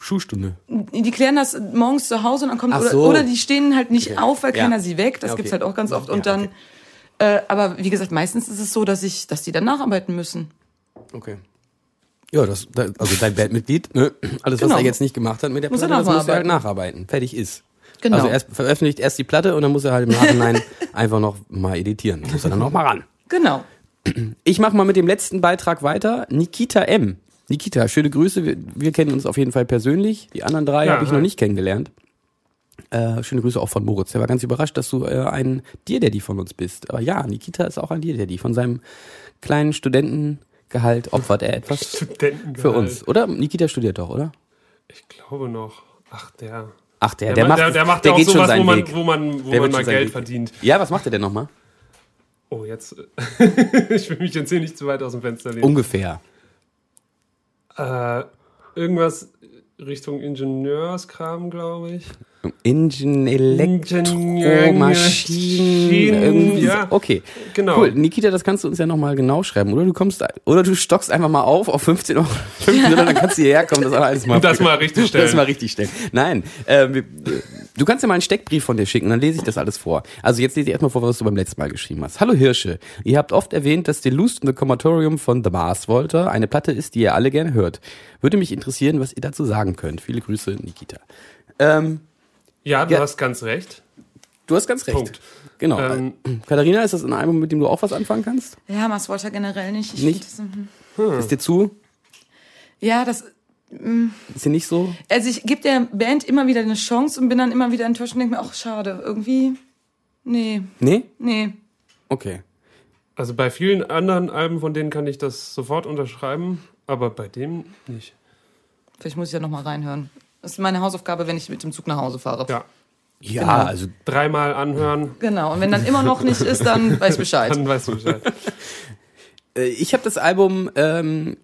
Schulstunde. die klären das morgens zu Hause und dann kommt Ach oder, so. oder die stehen halt nicht Okay. auf, weil Ja. keiner sie weckt. Das Ja, okay. gibt's halt auch ganz oft. Und Ja, dann, okay. äh, aber wie gesagt, meistens ist es so, dass ich, dass die dann nacharbeiten müssen. Okay. Ja, das, da- also dein Bandmitglied, ne? alles was Genau. er jetzt nicht gemacht hat mit der Muss Platte, das muss er halt nacharbeiten. nacharbeiten. Fertig ist. Genau. Also erst veröffentlicht erst die Platte und dann muss er halt im Nachhinein einfach noch mal editieren. Muss er dann noch mal ran. Genau. Ich mache mal mit dem letzten Beitrag weiter. Nikita M. Nikita, schöne Grüße. Wir, wir kennen uns auf jeden Fall persönlich. Die anderen drei Ja, habe ich hi. noch nicht kennengelernt. Äh, schöne Grüße auch von Moritz. Der war ganz überrascht, dass du äh, ein Dear-Daddy von uns bist. Aber ja, Nikita ist auch ein Dear-Daddy. Von seinem kleinen Studentengehalt opfert er etwas Studentengehalt. für uns. Oder? Nikita studiert doch, oder? Ich glaube noch. Ach, der. Ach, der, Der, der, ma- macht, der, der macht der ja auch geht schon sowas, seinen wo man, wo man, wo Der man mal schon Geld Weg. verdient. Ja, was macht er denn nochmal? Oh, jetzt. ich will mich jetzt hier nicht zu weit aus dem Fenster lehnen. Ungefähr. Äh, irgendwas Richtung Ingenieurskram, glaube ich. Ingen, Elektromaschinen, Maschinen, irgendwie. ja. Okay, Genau. cool. Nikita, das kannst du uns ja nochmal genau schreiben. Oder du kommst, oder du stockst einfach mal auf auf 15 Euro, 15 Euro dann kannst du hierher kommen, das alles mal, Und das mal richtig stellen. Das mal richtig stellen. Nein, äh, du kannst ja mal einen Steckbrief von dir schicken, dann lese ich das alles vor. Also jetzt lese ich erstmal vor, was du beim letzten Mal geschrieben hast. Hallo Hirsche, ihr habt oft erwähnt, dass Delusion the Comatorium von The Mars Volta eine Platte ist, die ihr alle gerne hört. Würde mich interessieren, was ihr dazu sagen könnt. Viele Grüße, Nikita. Ähm, Ja, du Ja. hast ganz recht. du hast ganz recht. Punkt. Genau. Ähm, Katharina, ist das ein Album, mit dem du auch was anfangen kannst? Ja, Mars Volta generell nicht. Ich Nicht? Das, mhm. Ist dir zu? ja, das. Ist dir nicht so? Also ich gebe der Band immer wieder eine Chance und bin dann immer wieder enttäuscht und denke mir, ach schade, irgendwie. Nee, Nee? nee. Okay. Also bei vielen anderen Alben von denen kann ich das sofort unterschreiben, aber bei dem nicht. Vielleicht muss ich ja nochmal reinhören. Das ist meine Hausaufgabe, wenn ich mit dem Zug nach Hause fahre. Ja. Ja, Genau. also Dreimal anhören, Genau. Und wenn dann immer noch nicht ist, dann weiß ich Bescheid. dann weißt du Bescheid. Äh, Ich habe das Album ähm,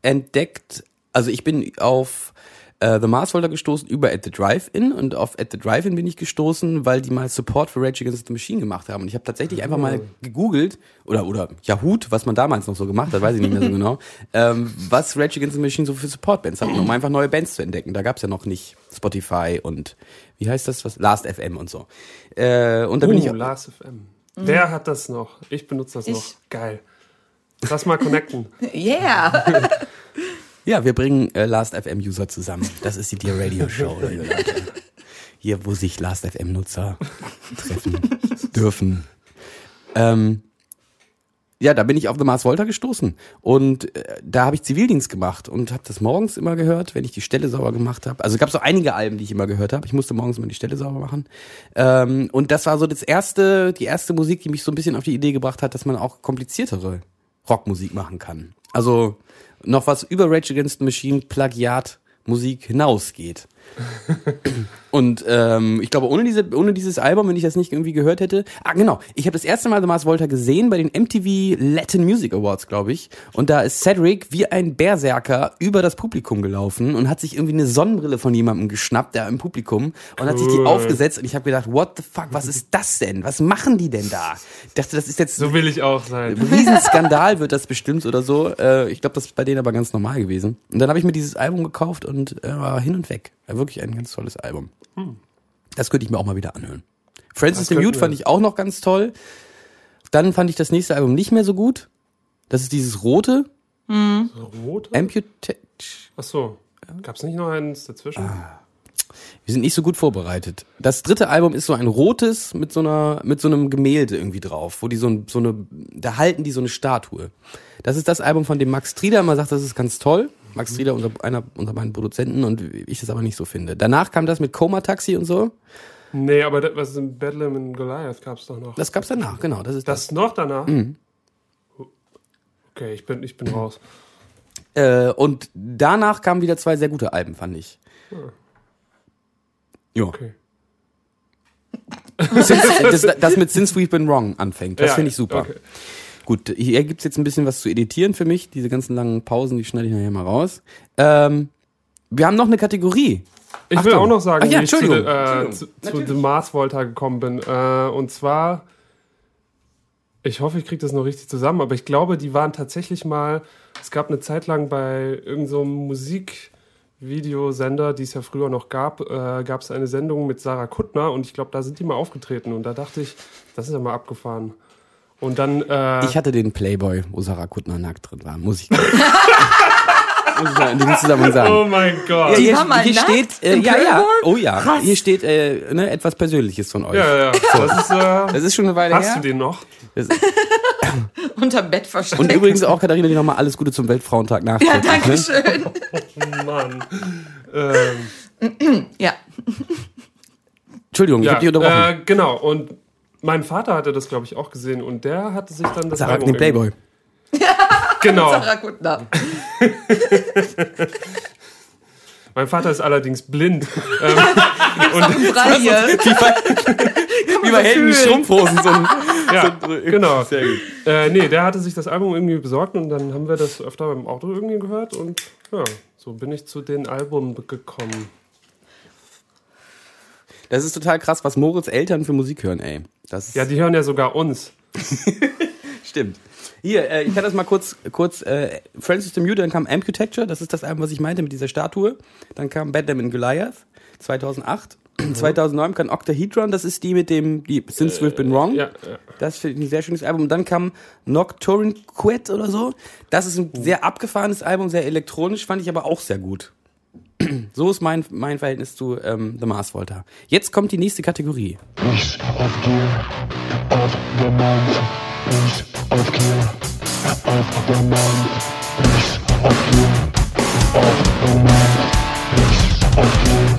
entdeckt, also ich bin auf äh, The Mars Volta gestoßen über At the Drive-In und auf At the Drive-In bin ich gestoßen, weil die mal Support für Rage Against the Machine gemacht haben. Und ich habe tatsächlich einfach mal gegoogelt oder oder Yahoo, was man damals noch so gemacht hat, weiß ich nicht mehr so genau, ähm, was Rage Against the Machine so für Support-Bands hatten, um einfach neue Bands zu entdecken. Da gab's ja noch nicht Spotify und wie heißt das, was Last FM und so. Äh, und da bin ich Oh, Lars FM. Wer hat das noch? Ich benutze das noch. Ich. Geil. Lass mal connecten. Yeah! Ja, wir bringen äh, Last.fm-User zusammen. Das ist die Dear Radio Show, liebe Leute. Hier, wo sich Last.fm-Nutzer treffen dürfen. Ähm, ja, da bin ich auf The Mars Volta gestoßen. Und äh, da habe ich Zivildienst gemacht und habe das morgens immer gehört, wenn ich die Stelle sauber gemacht habe. Also gab es so einige Alben, die ich immer gehört habe. Ich musste morgens immer die Stelle sauber machen. Ähm, und das war so das erste, die erste Musik, die mich so ein bisschen auf die Idee gebracht hat, dass man auch kompliziertere Rockmusik machen kann. Also noch was über Rage Against the Machine Plagiat Musik hinausgeht. Und ähm, ich glaube, ohne, diese, ohne dieses Album, wenn ich das nicht irgendwie gehört hätte. Ah, genau. Ich habe das erste Mal The Mars Volta gesehen bei den MTV Latin Music Awards, glaube ich. Und da ist Cedric wie ein Berserker über das Publikum gelaufen und hat sich irgendwie eine Sonnenbrille von jemandem geschnappt, da im Publikum, und hat sich die aufgesetzt. Und ich habe gedacht, what the fuck, was ist das denn? Was machen die denn da? Ich dachte, das ist jetzt So will ich auch sein. Riesenskandal wird das bestimmt oder so. Äh, ich glaube, das ist bei denen aber ganz normal gewesen. Und dann habe ich mir dieses Album gekauft und äh, war hin und weg. War wirklich ein ganz tolles Album. Das könnte ich mir auch mal wieder anhören. Francis Das the Mute fand ich auch noch ganz toll. Dann fand ich das nächste Album nicht mehr so gut. Das ist dieses rote, Rot? Amputate. Ach so. Gab's nicht noch eins dazwischen? Wir sind nicht so gut vorbereitet. Das dritte Album ist so ein rotes mit so einer, mit so einem Gemälde irgendwie drauf, wo die so, ein, so eine, da halten die so eine Statue. Das ist das Album, von dem Max Trieder immer sagt, das ist ganz toll. Max Trieder, unser, einer unter meinen Produzenten und ich das aber nicht so finde. Danach kam das mit Coma Taxi und so. Nee, aber das, was in Bedlam in Goliath gab's doch noch. Das gab's danach, genau. Das ist das. Das noch danach? Mhm. Okay, ich bin, ich bin raus. Äh, und danach kamen wieder zwei sehr gute Alben, fand ich. Ja. Okay. Das, das mit Since We've Been Wrong anfängt. Das Ja, finde ich super. okay. Gut, hier gibt's jetzt ein bisschen was zu editieren für mich. Diese ganzen langen Pausen, die schneide ich nachher mal raus. Ähm, wir haben noch eine Kategorie. Ich will Achtung. auch noch sagen, Ach ja, wie ich zu, äh, zu, zu. The Mars Volta gekommen bin. Äh, und zwar, ich hoffe, ich kriege das noch richtig zusammen, aber ich glaube, die waren tatsächlich mal, es gab eine Zeit lang bei irgendeinem so Musikvideosender, die es ja früher noch gab, äh, gab es eine Sendung mit Sarah Kuttner und ich glaube, da sind die mal aufgetreten und da dachte ich, das ist ja mal abgefahren. Und dann, äh, Ich hatte den Playboy, wo Sarah Kuttner nackt drin war. Muss ich, muss ich in diesem Zusammenhang sagen. oh mein Gott. Die hier, war mal hier nackt steht, äh, im ja, ja, Playboy? oh ja, hier steht äh, ne, etwas Persönliches von euch. Ja, ja, das ist, äh, Das ist schon eine Weile hast her. du den noch? Unter Bett versteckt. und übrigens auch, Katharina, dir nochmal alles Gute zum Weltfrauentag ja, nachträglich. danke ne? schön. Mann. ähm, Ja. Entschuldigung, ich Ja, habe dich unterbrochen. äh, genau. Und mein Vater hatte das, glaube ich, auch gesehen und der hatte sich dann das Sarah, Album den Playboy. Genau. Sarah Kuttner. Mein Vater ist allerdings blind. ähm, Braille. Wie bei Helden Strumpfhosen. So ein, ja, so, genau. Sehr gut. Äh, nee, der hatte sich das Album irgendwie besorgt und dann haben wir das öfter beim Auto irgendwie gehört und ja, so bin ich zu den Alben gekommen. Das ist total krass, was Moritz Eltern für Musik hören, ey. Das Ja, die hören ja sogar uns. stimmt. Hier, äh, ich kann das mal kurz, kurz, äh, Francis the Mute, dann kam Amputecture, das ist das Album, was ich meinte mit dieser Statue. Dann kam Batman in Goliath, 2008. 2009 kam Octahedron, das ist die mit dem, die Since We've Been Wrong. Ja, ja. Das finde ich ein sehr schönes Album. Und dann kam Nocturne Quet oder so. Das ist ein sehr abgefahrenes Album, sehr elektronisch, fand ich aber auch sehr gut. So ist mein, mein Verhältnis zu ähm, The Mars Volta. Jetzt kommt die nächste Kategorie. Piece of gear of the month. Piece of gear of the month. Piece of gear of the month. Piece of gear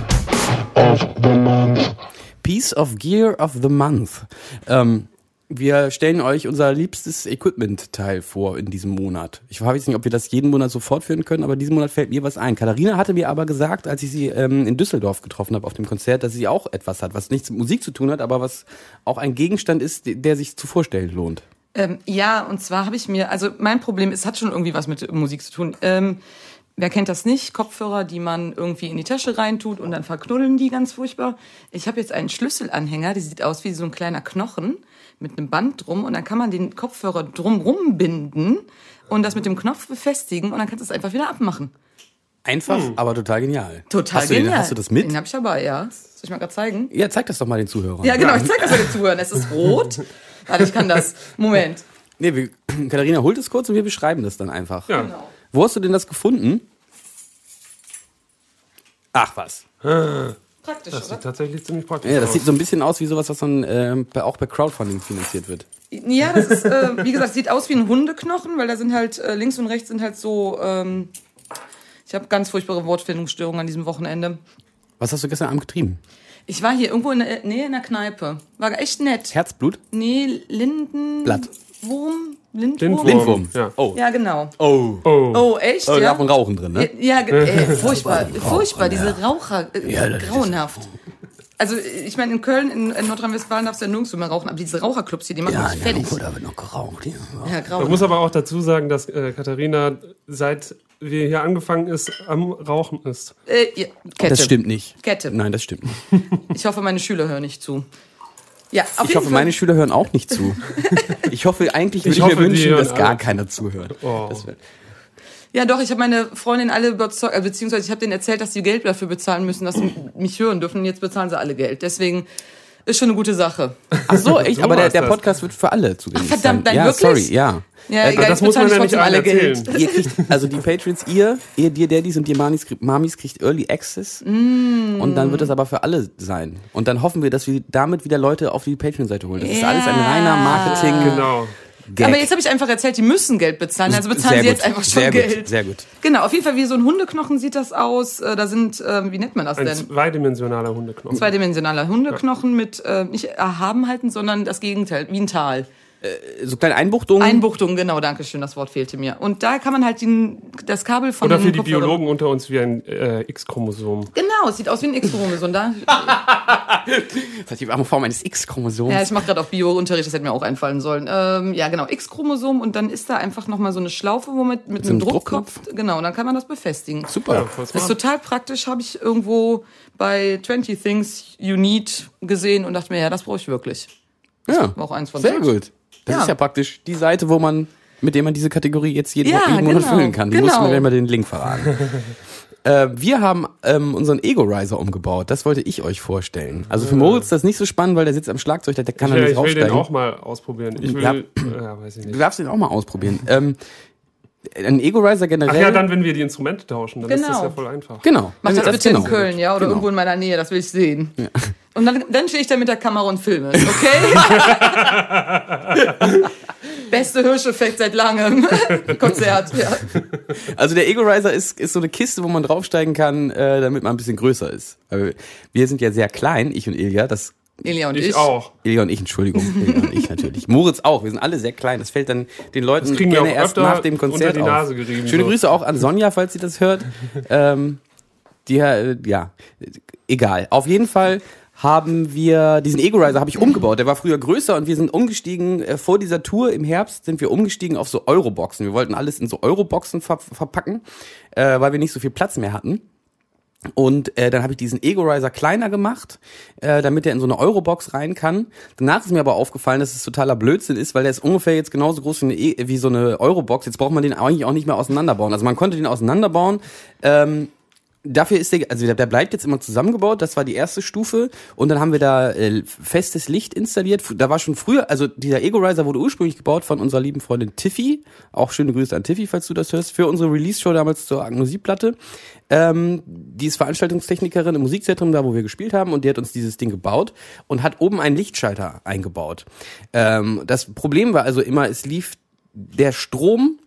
of the month. Piece of Gear of the Month. Ähm, wir stellen euch unser liebstes Equipment-Teil vor in diesem Monat. Ich weiß nicht, ob wir das jeden Monat so fortführen können, aber diesen Monat fällt mir was ein. Katharina hatte mir aber gesagt, als ich sie ähm, in Düsseldorf getroffen habe auf dem Konzert, dass sie auch etwas hat, was nichts mit Musik zu tun hat, aber was auch ein Gegenstand ist, der sich zu vorstellen lohnt. Ähm, ja, und zwar habe ich mir, also mein Problem ist, hat schon irgendwie was mit Musik zu tun. Ähm, wer kennt das nicht? Kopfhörer, die man irgendwie in die Tasche reintut und dann verknuddeln die ganz furchtbar. Ich habe jetzt einen Schlüsselanhänger, der sieht aus wie so ein kleiner Knochen mit einem Band drum und dann kann man den Kopfhörer drumrum binden und das mit dem Knopf befestigen und dann kannst du es einfach wieder abmachen. Einfach, aber total genial. Total hast du, genial. Den, hast du das mit? Den habe ich dabei, ja. Soll ich mal gerade zeigen? Ja, zeig das doch mal den Zuhörern. Ja, genau, ich zeig das mal den Zuhörern. Es ist rot. Warte, ich kann das. Moment. Nee, wir, Katharina holt es kurz und wir beschreiben das dann einfach. Ja. Genau. Wo hast du denn das gefunden? Ach was. Praktisch, Das oder? sieht tatsächlich ziemlich praktisch Ja, das aus. sieht so ein bisschen aus wie sowas, was dann ähm, auch bei Crowdfunding finanziert wird. Ja, das ist, äh, wie gesagt, sieht aus wie ein Hundeknochen, weil da sind halt äh, links und rechts sind halt so. Ähm, ich habe ganz furchtbare Wortfindungsstörungen an diesem Wochenende. Was hast du gestern Abend getrieben? Ich war hier irgendwo in der Nähe in der Kneipe. War echt nett. Herzblut? Nee, Linden. Blatt. Wurm? Lindwurm? Lindwurm. Lindwurm. Ja. Oh. Ja, genau. Oh. Oh. Oh, echt? Oh, da ja? darf man rauchen drin, ne? Ja, ge- äh, furchtbar, furchtbar, diese Raucher, äh, Ja, grauenhaft. Also ich meine, in Köln, in, in Nordrhein-Westfalen darfst du ja nirgendwo mehr rauchen, aber diese Raucherclubs hier, die machen mich fertig. da wird noch geraucht. Ja. Ja, Man grauenhaft. muss aber auch dazu sagen, dass äh, Katharina seit wir hier angefangen ist, am Rauchen ist. Äh, ja, Kette. Das stimmt nicht. Kette. Nein, das stimmt nicht. Ich hoffe, meine Schüler hören nicht zu. Ja, auf Ich jeden hoffe, Fall. meine Schüler hören auch nicht zu. Ich hoffe, eigentlich würde Ich ich, hoffe, mir wünschen, dass gar alle. keiner zuhört. Oh. Ja, doch, ich habe meine Freundin alle überzeugt, äh, beziehungsweise ich habe denen erzählt, dass sie Geld dafür bezahlen müssen, dass sie mich hören dürfen. Und jetzt bezahlen sie alle Geld. Deswegen ist schon eine gute Sache. Ach so, echt? So aber der, der das. Podcast wird für alle zugänglich Ach, verdammt, sein. nein, ja, wirklich? sorry, ja. Ja, Äh, egal, das ich muss man nämlich trotzdem alle erzählen. Ihr kriegt, also die Patrons, ihr, ihr, die Daddys und die Mamis, kriegt- Mamis kriegt Early Access. Mm. Und dann wird das aber für alle sein. Und dann hoffen wir, dass wir damit wieder Leute auf die Patreon-Seite holen. Das ist alles ein reiner Marketing. Genau. Gag. Aber jetzt habe ich einfach erzählt, die müssen Geld bezahlen, also bezahlen Sehr sie jetzt gut, einfach schon sehr Geld. Gut, sehr gut. Genau, auf jeden Fall wie so ein Hundeknochen sieht das aus. Äh, Da sind, ähm, wie nennt man das Ein denn? zweidimensionaler Hundeknochen. Zweidimensionaler Hundeknochen mit äh, nicht erhaben halten, sondern das Gegenteil, wie ein Tal. So kleine Einbuchtungen. Einbuchtung, genau, danke schön, das Wort fehlte mir. Und da kann man halt den, das Kabel von Oder für die Biologen unter uns wie ein äh, X-Chromosom. Genau, es sieht aus wie ein X-Chromosom. Da, Das ist die arme Form eines X-Chromosoms. ja, ich mache gerade auch Bio-Unterricht, das hätte mir auch einfallen sollen. Ähm, ja, genau, X-Chromosom und dann ist da einfach nochmal so eine Schlaufe, wo man mit so einem Druckkopf, genau, und dann kann man das befestigen. Super. Ja, Das ist total praktisch, habe ich irgendwo bei 20 Things You Need gesehen und dachte mir, ja, das brauche ich wirklich. ja. War auch eins von Sehr gut. Das Ja. ist ja praktisch die Seite, wo man, mit der man diese Kategorie jetzt jeden, Ja, jeden Monat genau, füllen kann. Die genau. mussten mir mal den Link verraten. äh, wir haben ähm, unseren Ego-Riser umgebaut. Das wollte ich euch vorstellen. Also für Moritz ist das nicht so spannend, weil der sitzt am Schlagzeug, der, der kann Ich, da nicht ich will den auch mal ausprobieren. Ich will, Ja. ja, weiß ich Du nicht. darfst den auch mal ausprobieren. ähm, ein Ego-Riser generell. Ach ja, dann, wenn wir die Instrumente tauschen, dann ist das Genau. ja voll einfach. Genau. Mach das Dann- bitte genau. in Köln, ja, oder Genau. irgendwo in meiner Nähe, das will ich sehen. Und dann, dann stehe ich da mit der Kamera und filme, okay? Beste Hirscheffekt seit langem. Konzert, ja. Also der Ego-Riser ist, ist so eine Kiste, wo man draufsteigen kann, äh, damit man ein bisschen größer ist. Wir sind ja sehr klein, ich und Ilja. Das Ilja und Ich, ich. auch. Ilja und ich, Entschuldigung. Ilja und ich natürlich. Moritz auch. Wir sind alle sehr klein. Das fällt dann den Leuten Das kriegen wir gerne auch erst öfter nach dem Konzert unter die Nase auf. gerieben, Schöne so. Grüße auch an Sonja, falls sie das hört. ähm, die, äh, ja, egal. Auf jeden Fall haben wir diesen Ego-Riser habe ich umgebaut. Der war früher größer und wir sind umgestiegen äh, vor dieser Tour im Herbst sind wir umgestiegen auf so Euroboxen. Wir wollten alles in so Euroboxen ver verpacken, äh, weil wir nicht so viel Platz mehr hatten. Und äh, dann habe ich diesen Ego-Riser kleiner gemacht, äh, damit er in so eine Eurobox rein kann. Danach ist mir aber aufgefallen, dass es totaler Blödsinn ist, weil der ist ungefähr jetzt genauso groß wie, eine e wie so eine Eurobox. Jetzt braucht man den eigentlich auch nicht mehr auseinanderbauen. Also man konnte den auseinanderbauen. Ähm, Dafür ist der, also der bleibt jetzt immer zusammengebaut, das war die erste Stufe. Und dann haben wir da äh, festes Licht installiert. Da war schon früher, also dieser Ego-Riser wurde ursprünglich gebaut von unserer lieben Freundin Tiffy. Auch schöne Grüße an Tiffy, falls du das hörst, für unsere Release-Show damals zur Agnosie-Platte. Ähm, die ist Veranstaltungstechnikerin im Musikzentrum, da wo wir gespielt haben, und die hat uns dieses Ding gebaut und hat oben einen Lichtschalter eingebaut. Ähm, das Problem war also immer, es lief der Strom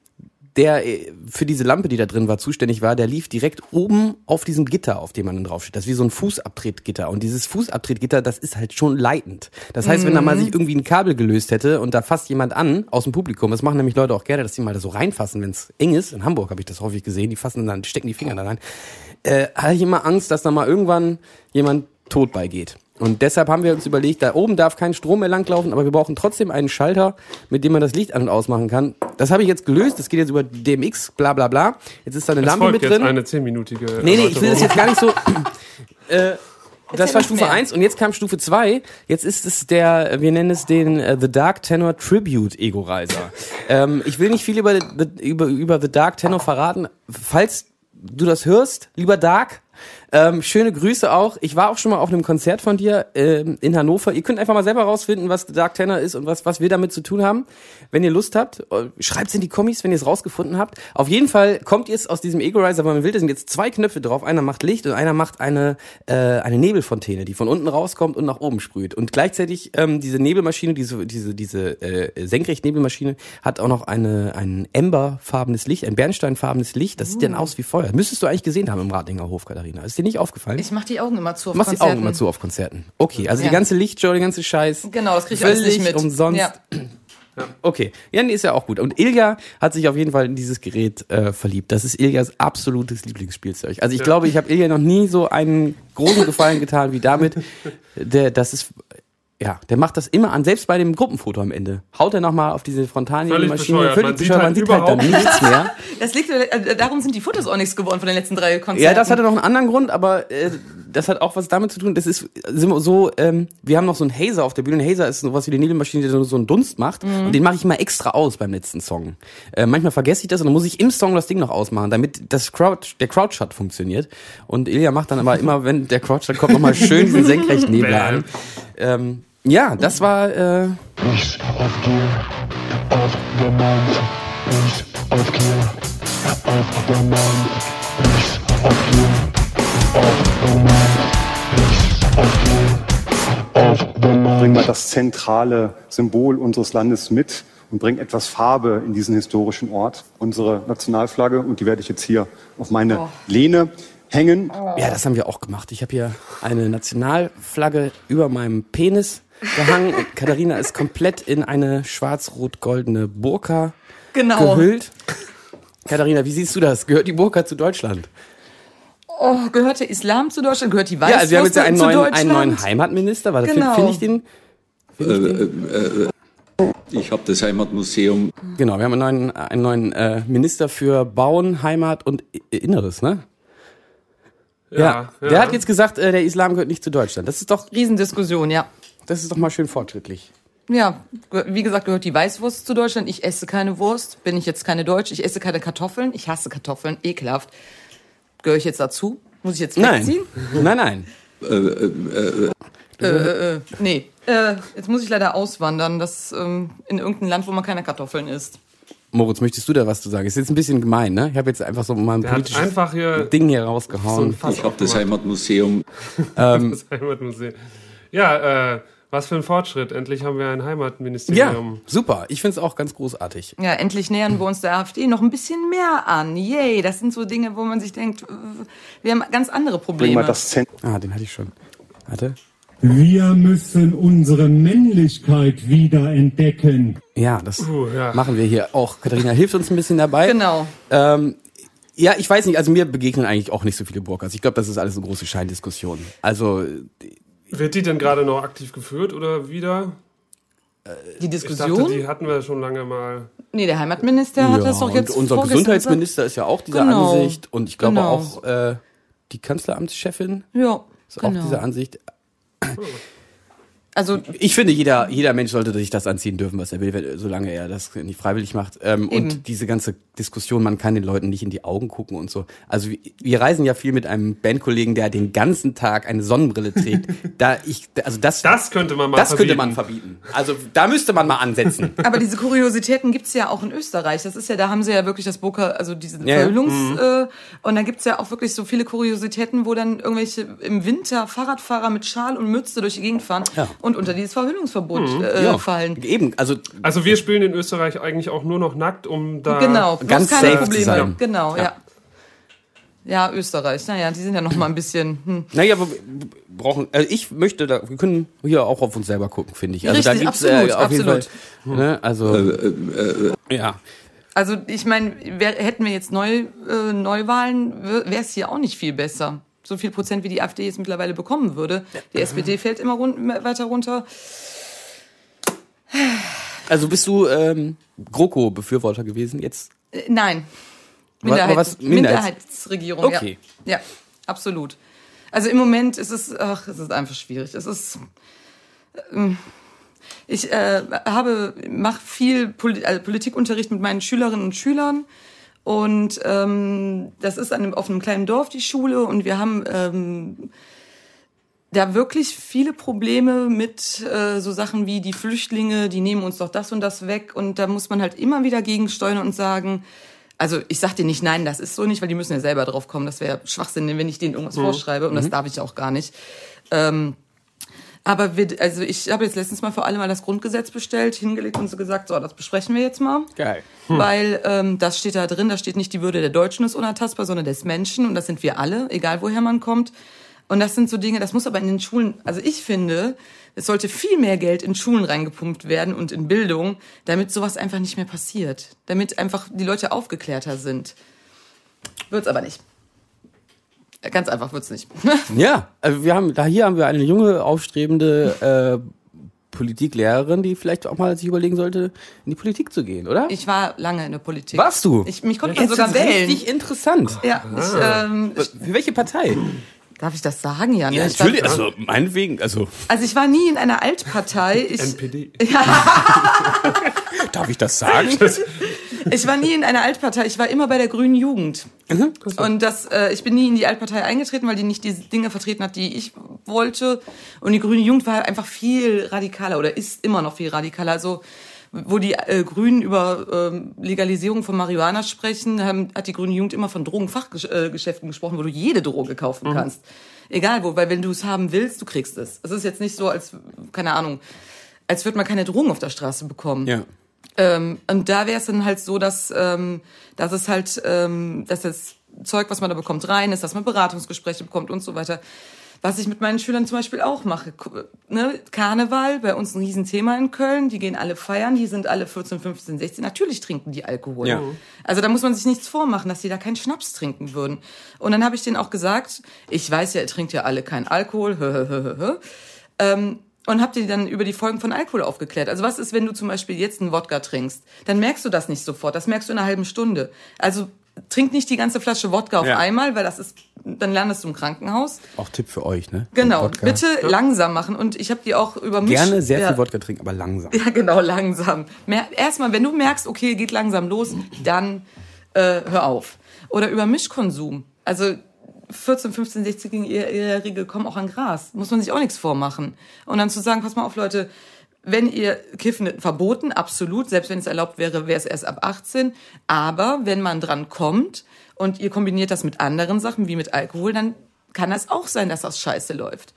der äh, für diese Lampe, die da drin war, zuständig war, der lief direkt oben auf diesem Gitter, auf dem man dann draufsteht. Das ist wie so ein Fußabtretgitter. Und dieses Fußabtretgitter, das ist halt schon leitend. Das heißt, wenn da mal sich irgendwie ein Kabel gelöst hätte und da fasst jemand an aus dem Publikum, das machen nämlich Leute auch gerne, dass die mal da so reinfassen, wenn es eng ist. In Hamburg habe ich das häufig gesehen, die fassen dann, stecken die Finger da rein. Äh, hatte ich immer Angst, dass da mal irgendwann jemand tot beigeht. Und deshalb haben wir uns überlegt, da oben darf kein Strom mehr langlaufen, aber wir brauchen trotzdem einen Schalter, mit dem man das Licht an- und ausmachen kann. Das habe ich jetzt gelöst, das geht jetzt über DMX, bla bla bla. Jetzt ist da eine Es Lampe folgt mit jetzt drin. eine zehnminütige Nee, nee, ich will das jetzt gar nicht so. äh, das war Stufe mehr. 1 und jetzt kam Stufe 2. Jetzt ist es der, wir nennen es den äh, The Dark Tenor Tribute Ego Riser. ähm, ich will nicht viel über, über, über The Dark Tenor verraten. Falls du das hörst, lieber Dark, ähm, schöne Grüße auch. Ich war auch schon mal auf einem Konzert von dir ähm, in Hannover. Ihr könnt einfach mal selber rausfinden, was Dark Tenor ist und was, was wir damit zu tun haben. Wenn ihr Lust habt, äh, schreibt's in die Kommis, wenn ihr es rausgefunden habt. Auf jeden Fall kommt jetzt aus diesem Ego Riser, weil man will, da sind jetzt zwei Knöpfe drauf. Einer macht Licht und einer macht eine, äh, eine Nebelfontäne, die von unten rauskommt und nach oben sprüht. Und gleichzeitig ähm, diese Nebelmaschine, diese, diese, diese äh, Senkrecht-Nebelmaschine hat auch noch eine, ein Emberfarbenes Licht, ein Bernsteinfarbenes Licht. Das sieht dann aus wie Feuer. Müsstest du eigentlich gesehen haben im Ratinger Hof, Katharina. Ist dir nicht aufgefallen? Ich mach die Augen immer zu auf machst die Konzerten. Augen immer zu auf Konzerten. Okay, also Ja. die ganze Lichtshow, der ganze Scheiß. Genau, das krieg ich alles völlig nicht mit. umsonst. Ja. Okay, ja, nee, ist ja auch gut. Und Ilja hat sich auf jeden Fall in dieses Gerät äh, verliebt. Das ist Iljas absolutes Lieblingsspielzeug. Also ich Ja. glaube, ich habe Ilja noch nie so einen großen Gefallen getan wie damit. Der, das ist, ja, der macht das immer an, selbst bei dem Gruppenfoto am Ende. Haut er nochmal auf diese Frontalien-Maschine. bescheuert. Man sieht halt man sieht halt dann überhaupt nichts mehr. Das liegt, äh, darum sind die Fotos auch nichts geworden von den letzten drei Konzerten. Ja, das hatte noch einen anderen Grund, aber äh, das hat auch was damit zu tun. Das ist sind wir so, ähm, wir haben noch so einen Hazer auf der Bühne. Ein Hazer ist sowas wie die Nebelmaschine, die so so einen Dunst macht. Mhm. Und den mache ich immer extra aus beim letzten Song. Äh, manchmal vergesse ich das und dann muss ich im Song das Ding noch ausmachen, damit das Crowd, der Crowdshot funktioniert. Und Ilja macht dann aber immer, wenn der Crowdshot kommt, nochmal schön diesen Senkrechtnebel an. Ähm, ja, das war äh, Ich auf Gier, auf der Mind. Ich auf Gier, auf der Mind. Ich auf Gier, auf der Mind. Ich auf Gier, auf der Bring Mind. mal das zentrale Symbol unseres Landes mit und bring etwas Farbe in diesen historischen Ort. Unsere Nationalflagge, und die werde ich jetzt hier auf meine Oh. Lehne hängen. Ja, das haben wir auch gemacht. Ich habe hier eine Nationalflagge über meinem Penis gehangen und Katharina ist komplett in eine schwarz-rot-goldene Burka Genau. gehüllt. Katharina, wie siehst du das? Gehört die Burka zu Deutschland? Oh, gehört der Islam zu Deutschland? Gehört die Weißwurst ja, also wir haben jetzt ja einen neuen, einen neuen Heimatminister. War das Genau. finde ich den? Find ich den? Äh, äh, ich habe das Heimatmuseum. Genau, wir haben einen neuen, einen neuen äh, Minister für Bauen, Heimat und I- Inneres, ne? Ja, ja. der hat jetzt gesagt, äh, der Islam gehört nicht zu Deutschland. Das ist doch, Riesendiskussion, ja. Das ist doch mal schön fortschrittlich. Ja, wie gesagt, gehört die Weißwurst zu Deutschland. Ich esse keine Wurst, bin ich jetzt keine Deutsch. Ich esse keine Kartoffeln. Ich hasse Kartoffeln, ekelhaft. Gehöre ich jetzt dazu? Muss ich jetzt Nein, wegziehen? nein, nein. Äh, äh, äh, Äh, äh, äh, nee. Äh, jetzt muss ich leider auswandern. Das ähm, in irgendein Land, wo man keine Kartoffeln isst. Moritz, möchtest du da was zu sagen? Ist jetzt ein bisschen gemein, ne? Ich habe jetzt einfach so mal ein Der politisches einfach hier Ding hier so rausgehauen. Fass ich habe das. Heimatmuseum. ähm, Das Heimatmuseum. Ja, äh, was für ein Fortschritt. Endlich haben wir ein ja, Heimatministerium. super. Ich finde es auch ganz großartig. Ja, endlich nähern wir uns der AfD noch ein bisschen mehr an. Yay, das sind so Dinge, wo man sich denkt, wir haben ganz andere Bring Probleme. mal das Zentrum. Ah, den hatte ich schon. Warte. Wir müssen unsere Männlichkeit wieder entdecken. Ja, das Uh, ja. machen wir hier auch. Katharina hilft uns ein bisschen dabei. Genau. Ähm, ja, ich weiß nicht, also mir begegnen eigentlich auch nicht so viele Burkas. Ich glaube, das ist alles eine große Scheindiskussion. Also, Wird die denn gerade noch aktiv geführt oder wieder? Die Ich Diskussion? dachte, die hatten wir schon lange mal. nee, der Heimatminister hat ja, das doch jetzt und unser Gesundheitsminister ist ja auch dieser Genau. Ansicht und ich glaube Genau. auch äh, die Kanzleramtschefin Ja, ist auch genau. dieser Ansicht. Also Ich finde, jeder, jeder Mensch sollte sich das anziehen dürfen, was er will, solange er das nicht freiwillig macht. Ähm, und diese ganze Diskussion, man kann den Leuten nicht in die Augen gucken und so. Also wir, wir reisen ja viel mit einem Bandkollegen, der den ganzen Tag eine Sonnenbrille trägt. da ich, also das, Das könnte man mal das könnte verbieten. man verbieten. Also da müsste man mal ansetzen. Aber diese Kuriositäten gibt's ja auch in Österreich. Das ist ja, da haben sie ja wirklich das Boca, also diese Ja, ja. Verhüllungs... Mhm. Äh, und da gibt's ja auch wirklich so viele Kuriositäten, wo dann irgendwelche im Winter Fahrradfahrer mit Schal und Mütze durch die Gegend fahren Ja. Und unter dieses Verhüllungsverbot Mhm. äh, Ja. fallen. Eben, also Also wir spielen in Österreich eigentlich auch nur noch nackt, um da genau, ganz keine safe zu Probleme. sein. Genau, Ja. ja. ja. Österreich, naja, die sind ja noch mal ein bisschen... Hm. Naja, aber wir brauchen, also ich möchte da, wir können hier auch auf uns selber gucken, finde ich. Also da Richtig, gibt's absolut, äh, auf jeden absolut. Fall, ne, also, Äh, ja. Also ich meine, hätten wir jetzt Neu, äh, Neuwahlen, wäre es hier auch nicht viel besser. So viel Prozent, wie die AfD jetzt mittlerweile bekommen würde. Die SPD fällt immer run weiter runter. Also bist du ähm, GroKo-Befürworter gewesen jetzt? Äh, nein. Was- Minderheit, was- Minderheits- Minderheitsregierung, Okay. ja. Ja, absolut. Also im Moment ist es, ach, es ist einfach schwierig. Es ist, ähm, ich äh, habe, mache viel Poli also Politikunterricht mit meinen Schülerinnen und Schülern und ähm, das ist an einem, auf einem kleinen Dorf die Schule und wir haben ähm, da wirklich viele Probleme mit äh, so Sachen wie die Flüchtlinge, die nehmen uns doch das und das weg und da muss man halt immer wieder gegensteuern und sagen, also ich sag dir nicht, nein, das ist so nicht, weil die müssen ja selber drauf kommen. Das wäre Schwachsinn, wenn ich denen irgendwas Mhm. vorschreibe und das Mhm. darf ich auch gar nicht. Ähm, aber wir, also ich habe jetzt letztens mal vor allem mal das Grundgesetz bestellt, hingelegt und so gesagt, so, das besprechen wir jetzt mal. Geil. Weil ähm, das steht da drin, da steht nicht die Würde der Deutschen ist unantastbar, sondern des Menschen und das sind wir alle, egal woher man kommt. Und das sind so Dinge, das muss aber in den Schulen, also ich finde, es sollte viel mehr Geld in Schulen reingepumpt werden und in Bildung, damit sowas einfach nicht mehr passiert. Damit einfach die Leute aufgeklärter sind. Wird's aber nicht. Ganz einfach wird's nicht. Ja, also wir haben, da hier haben wir eine junge, aufstrebende äh, Politiklehrerin, die vielleicht auch mal sich überlegen sollte, in die Politik zu gehen, oder? Ich war lange in der Politik. Warst du? Ich, mich konnte Ja, man sogar wählen. richtig interessant. Ja, ich, ähm, Für welche Partei? darf ich das sagen, Jan? Ja, natürlich, also meinetwegen, also Also ich war nie in einer Altpartei. Ich, NPD. darf ich das sagen? Ich war nie in einer Altpartei. Ich war immer bei der Grünen Jugend. Mhm. Und das, äh, ich bin nie in die Altpartei eingetreten, weil die nicht diese Dinge vertreten hat, die ich wollte. Und die Grüne Jugend war einfach viel radikaler oder ist immer noch viel radikaler. Also wo die äh, Grünen über ähm, Legalisierung von Marihuana sprechen, haben, hat die Grüne Jugend immer von Drogenfachgeschäften gesprochen, wo du jede Droge kaufen Mhm. kannst. Egal wo, weil wenn du es haben willst, du kriegst es. Es ist jetzt nicht so, als, keine Ahnung, als würde man keine Drogen auf der Straße bekommen. Ja. Ähm, und da wäre es dann halt so, dass, ähm, dass es halt, ähm, dass das Zeug, was man da bekommt, rein ist, dass man Beratungsgespräche bekommt und so weiter. Was ich mit meinen Schülern zum Beispiel auch mache. Ne? Karneval, bei uns ein Riesenthema in Köln. Die gehen alle feiern, die sind alle 14, 15, 16. Natürlich trinken die Alkohol. Ja. Also da muss man sich nichts vormachen, dass die da keinen Schnaps trinken würden. Und dann habe ich denen auch gesagt, ich weiß ja, ihr trinkt ja alle keinen Alkohol. Ähm, und habt ihr dann über die Folgen von Alkohol aufgeklärt. Also was ist, wenn du zum Beispiel jetzt einen Wodka trinkst? Dann merkst du das nicht sofort, das merkst du in einer halben Stunde. Also trink nicht die ganze Flasche Wodka auf Ja. einmal, weil das ist, dann landest du im Krankenhaus. Auch Tipp für euch, ne? Genau, bitte langsam machen. Und ich habe die auch über mich... Gerne sehr ja, viel Wodka trinken, aber langsam. Ja, genau, langsam. Erstmal, wenn du merkst, okay, geht langsam los, dann äh, hör auf. Oder über Mischkonsum. Also 14, 15, 16-Jährige kommen auch an Gras. Muss man sich auch nichts vormachen. Und dann zu sagen, pass mal auf, Leute, wenn ihr Kiffen verboten, absolut, selbst wenn es erlaubt wäre, wäre es erst ab 18. Aber wenn man dran kommt und ihr kombiniert das mit anderen Sachen, wie mit Alkohol, dann kann das auch sein, dass das scheiße läuft.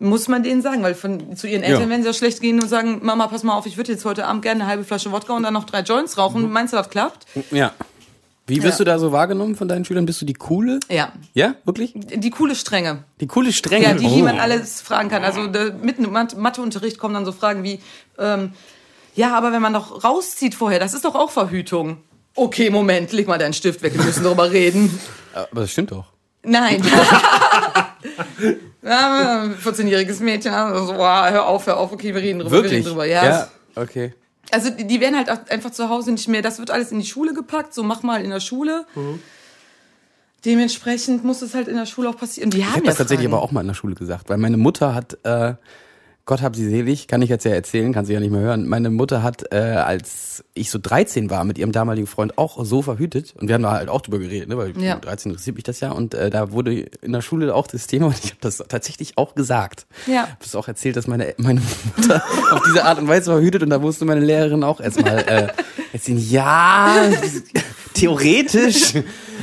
Muss man denen sagen, weil von, zu ihren Eltern Ja. werden sie ja schlecht gehen und sagen, Mama, pass mal auf, ich würde jetzt heute Abend gerne eine halbe Flasche Wodka und dann noch drei Joints rauchen. Meinst du, das klappt? Ja. Wie wirst Ja. du da so wahrgenommen von deinen Schülern? Bist du die coole? Ja. Ja, wirklich? Die coole Strenge. Die coole Strenge. Ja, die, die Oh. man alles fragen kann. Also da, mitten im Mat- Matheunterricht kommen dann so Fragen wie, ähm, ja, aber wenn man doch rauszieht vorher, das ist doch auch Verhütung. Okay, Moment, leg mal deinen Stift weg, wir müssen darüber reden. Aber das stimmt doch. Nein. ja, 14-jähriges Mädchen, also, wow, hör auf, hör auf, okay, wir reden drüber, wir Wirklich? reden drüber. Ja, ja okay. Also die, die werden halt auch einfach zu Hause nicht mehr, das wird alles in die Schule gepackt, so mach mal in der Schule. Dementsprechend muss es halt in der Schule auch passieren. Die Ich haben habe ja das tatsächlich Fragen. aber auch mal in der Schule gesagt, weil meine Mutter hat, äh, Gott hab sie selig, kann ich jetzt ja erzählen, kann sie ja nicht mehr hören. Meine Mutter hat, äh, als ich so 13 war, mit ihrem damaligen Freund auch so verhütet und wir haben da halt auch drüber geredet, ne, weil Ja. mit 13 interessiert mich das ja und äh, da wurde in der Schule auch das Thema und ich habe das tatsächlich auch gesagt. Ja. Ich habe das auch erzählt, dass meine meine Mutter auf diese Art und Weise verhütet und da musste meine Lehrerin auch erstmal äh, erzählen, ja, theoretisch,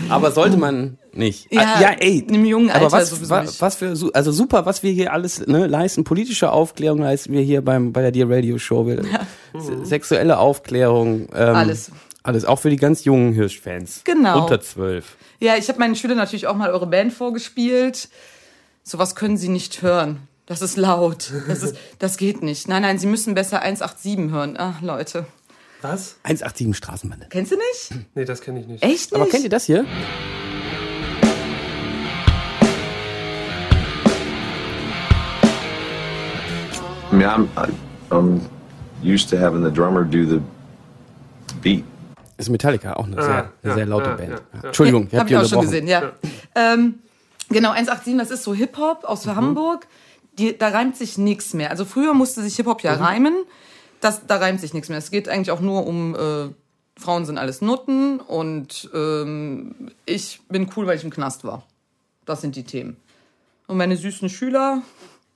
aber sollte man nicht. Ja, Ah, ja ey, im jungen aber Alter was, sowieso wa, was für, also super, was wir hier alles ne, leisten, politische Aufklärung leisten wir hier beim bei der Dear Radio Show, wir, se- sexuelle Aufklärung, ähm, Alles. alles, auch für die ganz jungen Hirschfans, Genau. unter zwölf. Ja, ich habe meinen Schülern natürlich auch mal eure Band vorgespielt. Sowas können sie nicht hören. Das ist laut. Das, ist, das geht nicht. Nein, nein, sie müssen besser 187 hören. Ach, Leute. Was? 187 Straßenbande. Kennst du nicht? Nee, das kenne ich nicht. Echt nicht? Aber kennt ihr das hier? I mean, I'm, I'm used to having the drummer do the beat. Ist Metallica auch eine sehr, ja, eine sehr laute ja, Band. ja. Entschuldigung, ich Hab habe ich die auch schon gesehen, ja. Ähm, genau, 187, das ist so Hip-Hop aus Hamburg. Die, da reimt sich nichts mehr. Also früher musste sich Hip-Hop ja reimen. Das, da reimt sich nichts mehr. Es geht eigentlich auch nur um, äh, Frauen sind alles Nutten und ähm, ich bin cool, weil ich im Knast war. Das sind die Themen. Und meine süßen Schüler,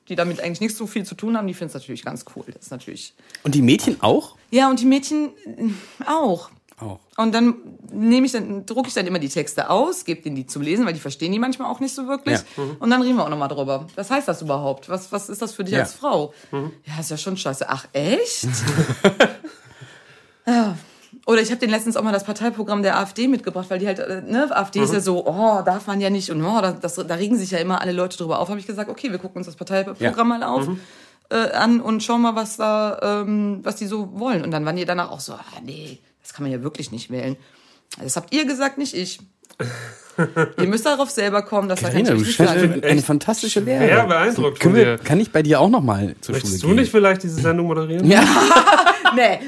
die damit eigentlich nicht so viel zu tun haben, die finden es natürlich ganz cool. Das ist natürlich. Und die Mädchen auch? Ja, und die Mädchen äh, auch. Auch. Und dann nehme ich dann, drucke ich dann immer die Texte aus, gebe denen die zum Lesen, weil die verstehen die manchmal auch nicht so wirklich. Ja. Mhm. Und dann reden wir auch nochmal drüber. Was heißt das überhaupt? Was, was ist das für dich Ja. als Frau? Ja, ist ja schon scheiße. Ach, echt? ja. Oder ich habe den letztens auch mal das Parteiprogramm der AfD mitgebracht, weil die halt, äh, ne, AfD ist Mhm. ja so, oh, darf man ja nicht und oh, das, das, da regen sich ja immer alle Leute drüber auf. Habe ich gesagt, okay, wir gucken uns das Parteiprogramm Ja. mal auf. Mhm. Äh, an und schauen mal, was da, ähm, was die so wollen. Und dann waren die danach auch so, ah, nee, das kann man ja wirklich nicht wählen. Das habt ihr gesagt, nicht ich. ihr müsst darauf selber kommen, das Katharina, kann du ich nicht sagen. eine fantastische schwer Lehrerin. beeindruckt von dir. kann ich bei dir auch noch mal zur Möchtest Schule du gehen? nicht vielleicht diese Sendung moderieren? Ja. nee.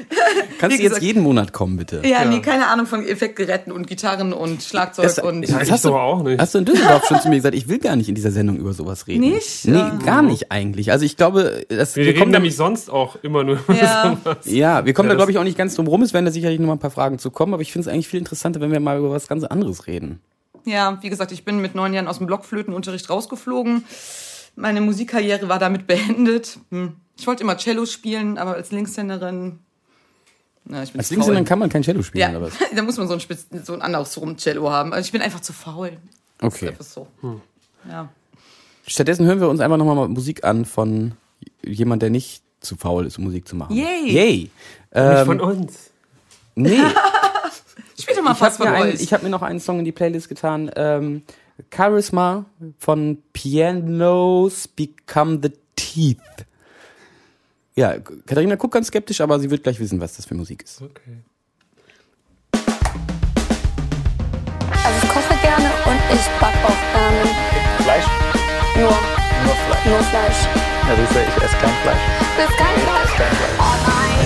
Kannst du jetzt jeden Monat kommen, bitte? Ja, nee, keine Ahnung von Effektgeräten und Gitarren und Schlagzeug Das, und. hast, du, hast du in Düsseldorf schon zu mir gesagt, ich will gar nicht in dieser Sendung über sowas reden? Nicht? Nee, Ja. gar nicht eigentlich. Also ich glaube, das, Wir, reden nämlich sonst auch immer nur über Ja. sowas. Ja, wir kommen Ja, da, glaube das- ich, auch nicht ganz drum rum. Es werden da sicherlich noch mal ein paar Fragen zu kommen, aber ich finde es eigentlich viel interessanter, wenn wir mal über was ganz anderes reden. Ja, wie gesagt, ich bin mit neun Jahren aus dem Blockflötenunterricht rausgeflogen. Meine Musikkarriere war damit beendet. Hm. Ich wollte immer Cello spielen, aber als Linkshänderin. Na, ich bin Als zu Linkshänder faul. kann man kein Cello spielen, Ja, oder was? da muss man so ein, Spitz, so ein andersrum Cello haben. Also ich bin einfach zu faul. Das Okay. ist einfach so. Ja. Stattdessen hören wir uns einfach noch mal Musik an von jemand, der nicht zu faul ist, um Musik zu machen. Yay. Yay! Nicht Ähm, von uns. Nee. Spiel doch mal ich habe fast mir, von euch. ich hab mir noch einen Song in die Playlist getan. Ähm, Charisma von Pianos Become the Teeth. Ja, Katharina guckt ganz skeptisch, aber sie wird gleich wissen, was das für Musik ist. Okay. Also ich koche gerne und ich backe auch gerne. Fleisch? Nur, Nur Fleisch. nur Fleisch. Ja, siehst du, ich esse kein Fleisch. Du isst kein Fleisch? Kein Fleisch. Oh nein,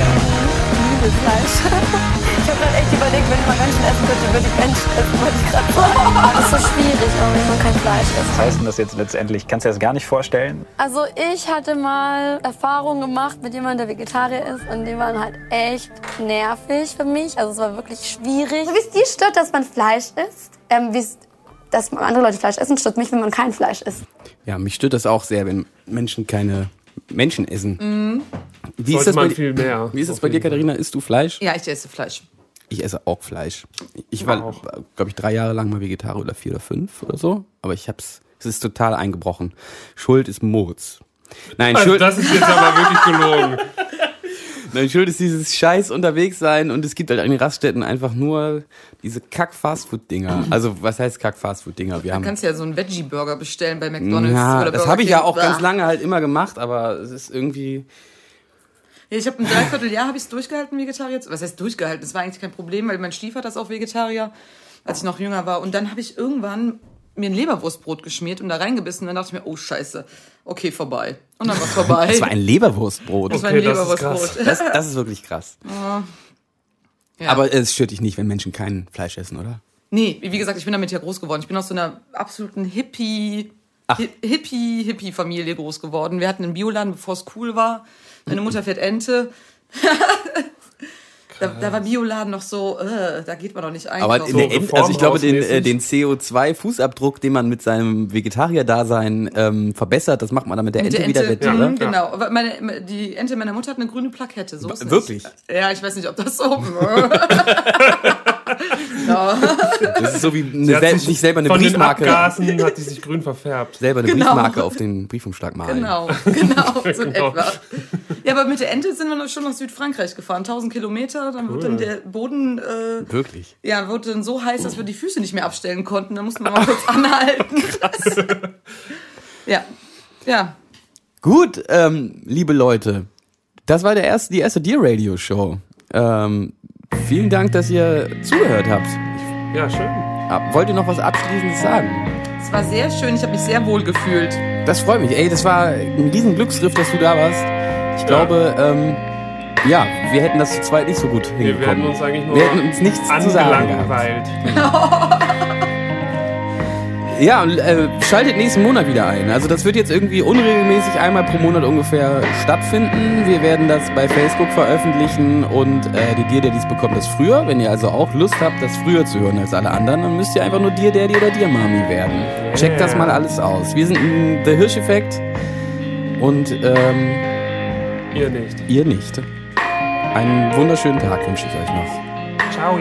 ich liebe Fleisch. Überlegt, wenn ich mal Menschen essen könnte, würde ich Menschen essen, wollte ich gerade sagen. Das ist so schwierig, wenn man kein Fleisch isst. Was heißt denn das jetzt letztendlich? Kannst du dir das gar nicht vorstellen? Also ich hatte mal Erfahrungen gemacht mit jemandem, der Vegetarier ist und die waren halt echt nervig für mich. Also es war wirklich schwierig. Wie es dir stört, dass man Fleisch isst, ähm, wie es, dass andere Leute Fleisch essen, stört mich, wenn man kein Fleisch isst. Ja, mich stört das auch sehr, wenn Menschen keine Menschen essen. Mhm. Wie ist das man bei, viel mehr, Wie ist das bei dir. Katharina? Isst du Fleisch? Ja, ich esse Fleisch. Ich esse auch Fleisch. Ich war, glaube ich, drei Jahre lang mal Vegetarier oder vier oder fünf oder so. Aber ich hab's, es ist total eingebrochen. Schuld ist Moritz. Nein, Also Schuld. das ist jetzt aber wirklich gelogen. Nein, Schuld ist dieses Scheiß unterwegs sein und es gibt halt an den Raststätten einfach nur diese Kack-Fastfood-Dinger. Also, was heißt Kack-Fastfood-Dinger? Wir Du haben. kannst ja so einen Veggie-Burger bestellen bei McDonalds Ja, oder das habe ich ja auch ganz lange halt immer gemacht, aber es ist irgendwie. Ja, ich habe ein Dreivierteljahr habe ich es durchgehalten, Vegetarier. zu- Was heißt durchgehalten? Das war eigentlich kein Problem, weil mein Stiefvater ist auch Vegetarier, als ich noch jünger war. Und dann habe ich irgendwann mir ein Leberwurstbrot geschmiert und da reingebissen. Und dann dachte ich mir, oh Scheiße, okay, vorbei. Und dann war es vorbei. Das war ein Leberwurstbrot. Das war ein Okay, das ist Leberwurstbrot. krass. Das, das ist wirklich krass. Ja. Aber es stört dich nicht, wenn Menschen kein Fleisch essen, oder? Nee, wie gesagt, ich bin damit ja groß geworden. Ich bin aus so einer absoluten Hippie, Hi- Hippie, Hippie-Familie groß geworden. Wir hatten einen Bioladen, bevor es cool war. Meine Mutter fährt Ente. da, da war Bioladen noch so, äh, da geht man doch nicht einkaufen. Aber in der End, also ich glaube, den, äh, den CO2-Fußabdruck, den man mit seinem Vegetarier-Dasein ähm, verbessert, das macht man dann mit der Mit Ente, der wieder wett, mhm, oder? Genau. Aber Meine, die Ente meiner Mutter hat eine grüne Plakette. So ist Wirklich? Nicht. Ja, ich weiß nicht, ob das so. ja. Das ist so wie eine sel sich sich selber eine von den Briefmarke. Abgasen hat die sich grün verfärbt. Selber eine Genau. Briefmarke auf den Briefumschlag malen. Genau, genau, so Genau. etwa. Ja, aber mit der Ente sind wir noch schon nach Südfrankreich gefahren. 1000 Kilometer, dann wird Cool. dann der Boden, äh, Wirklich? ja, wurde dann so heiß, dass wir die Füße nicht mehr abstellen konnten. Da mussten wir mal kurz anhalten. ja, ja. Gut, ähm, liebe Leute, das war der erste, die erste Dear Radio Show. Ähm, vielen Dank, dass ihr zugehört habt. Ja, schön. Wollt ihr noch was Abschließendes sagen? Es war sehr schön, ich habe mich sehr wohl gefühlt. Das freut mich. Ey, das war ein riesen Glücksgriff, dass du da warst. Ich glaube, ähm, ja, wir hätten das zu zweit nicht so gut hinbekommen. Wir werden uns eigentlich nur wir hätten uns nichts zu sagen gehabt. Ja, und äh, schaltet nächsten Monat wieder ein. Also das wird jetzt irgendwie unregelmäßig einmal pro Monat ungefähr stattfinden. Wir werden das bei Facebook veröffentlichen und äh, die Dir Daddies bekommen das früher. Wenn ihr also auch Lust habt, das früher zu hören als alle anderen, dann müsst ihr einfach nur Dir Daddy oder Dir Mami werden. Checkt das mal alles aus. Wir sind ein The Hirsch-Effekt und ähm, Ihr nicht. ihr nicht. Einen wunderschönen Tag wünsche ich euch noch. Ciao.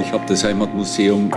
Ich habe das Heimatmuseum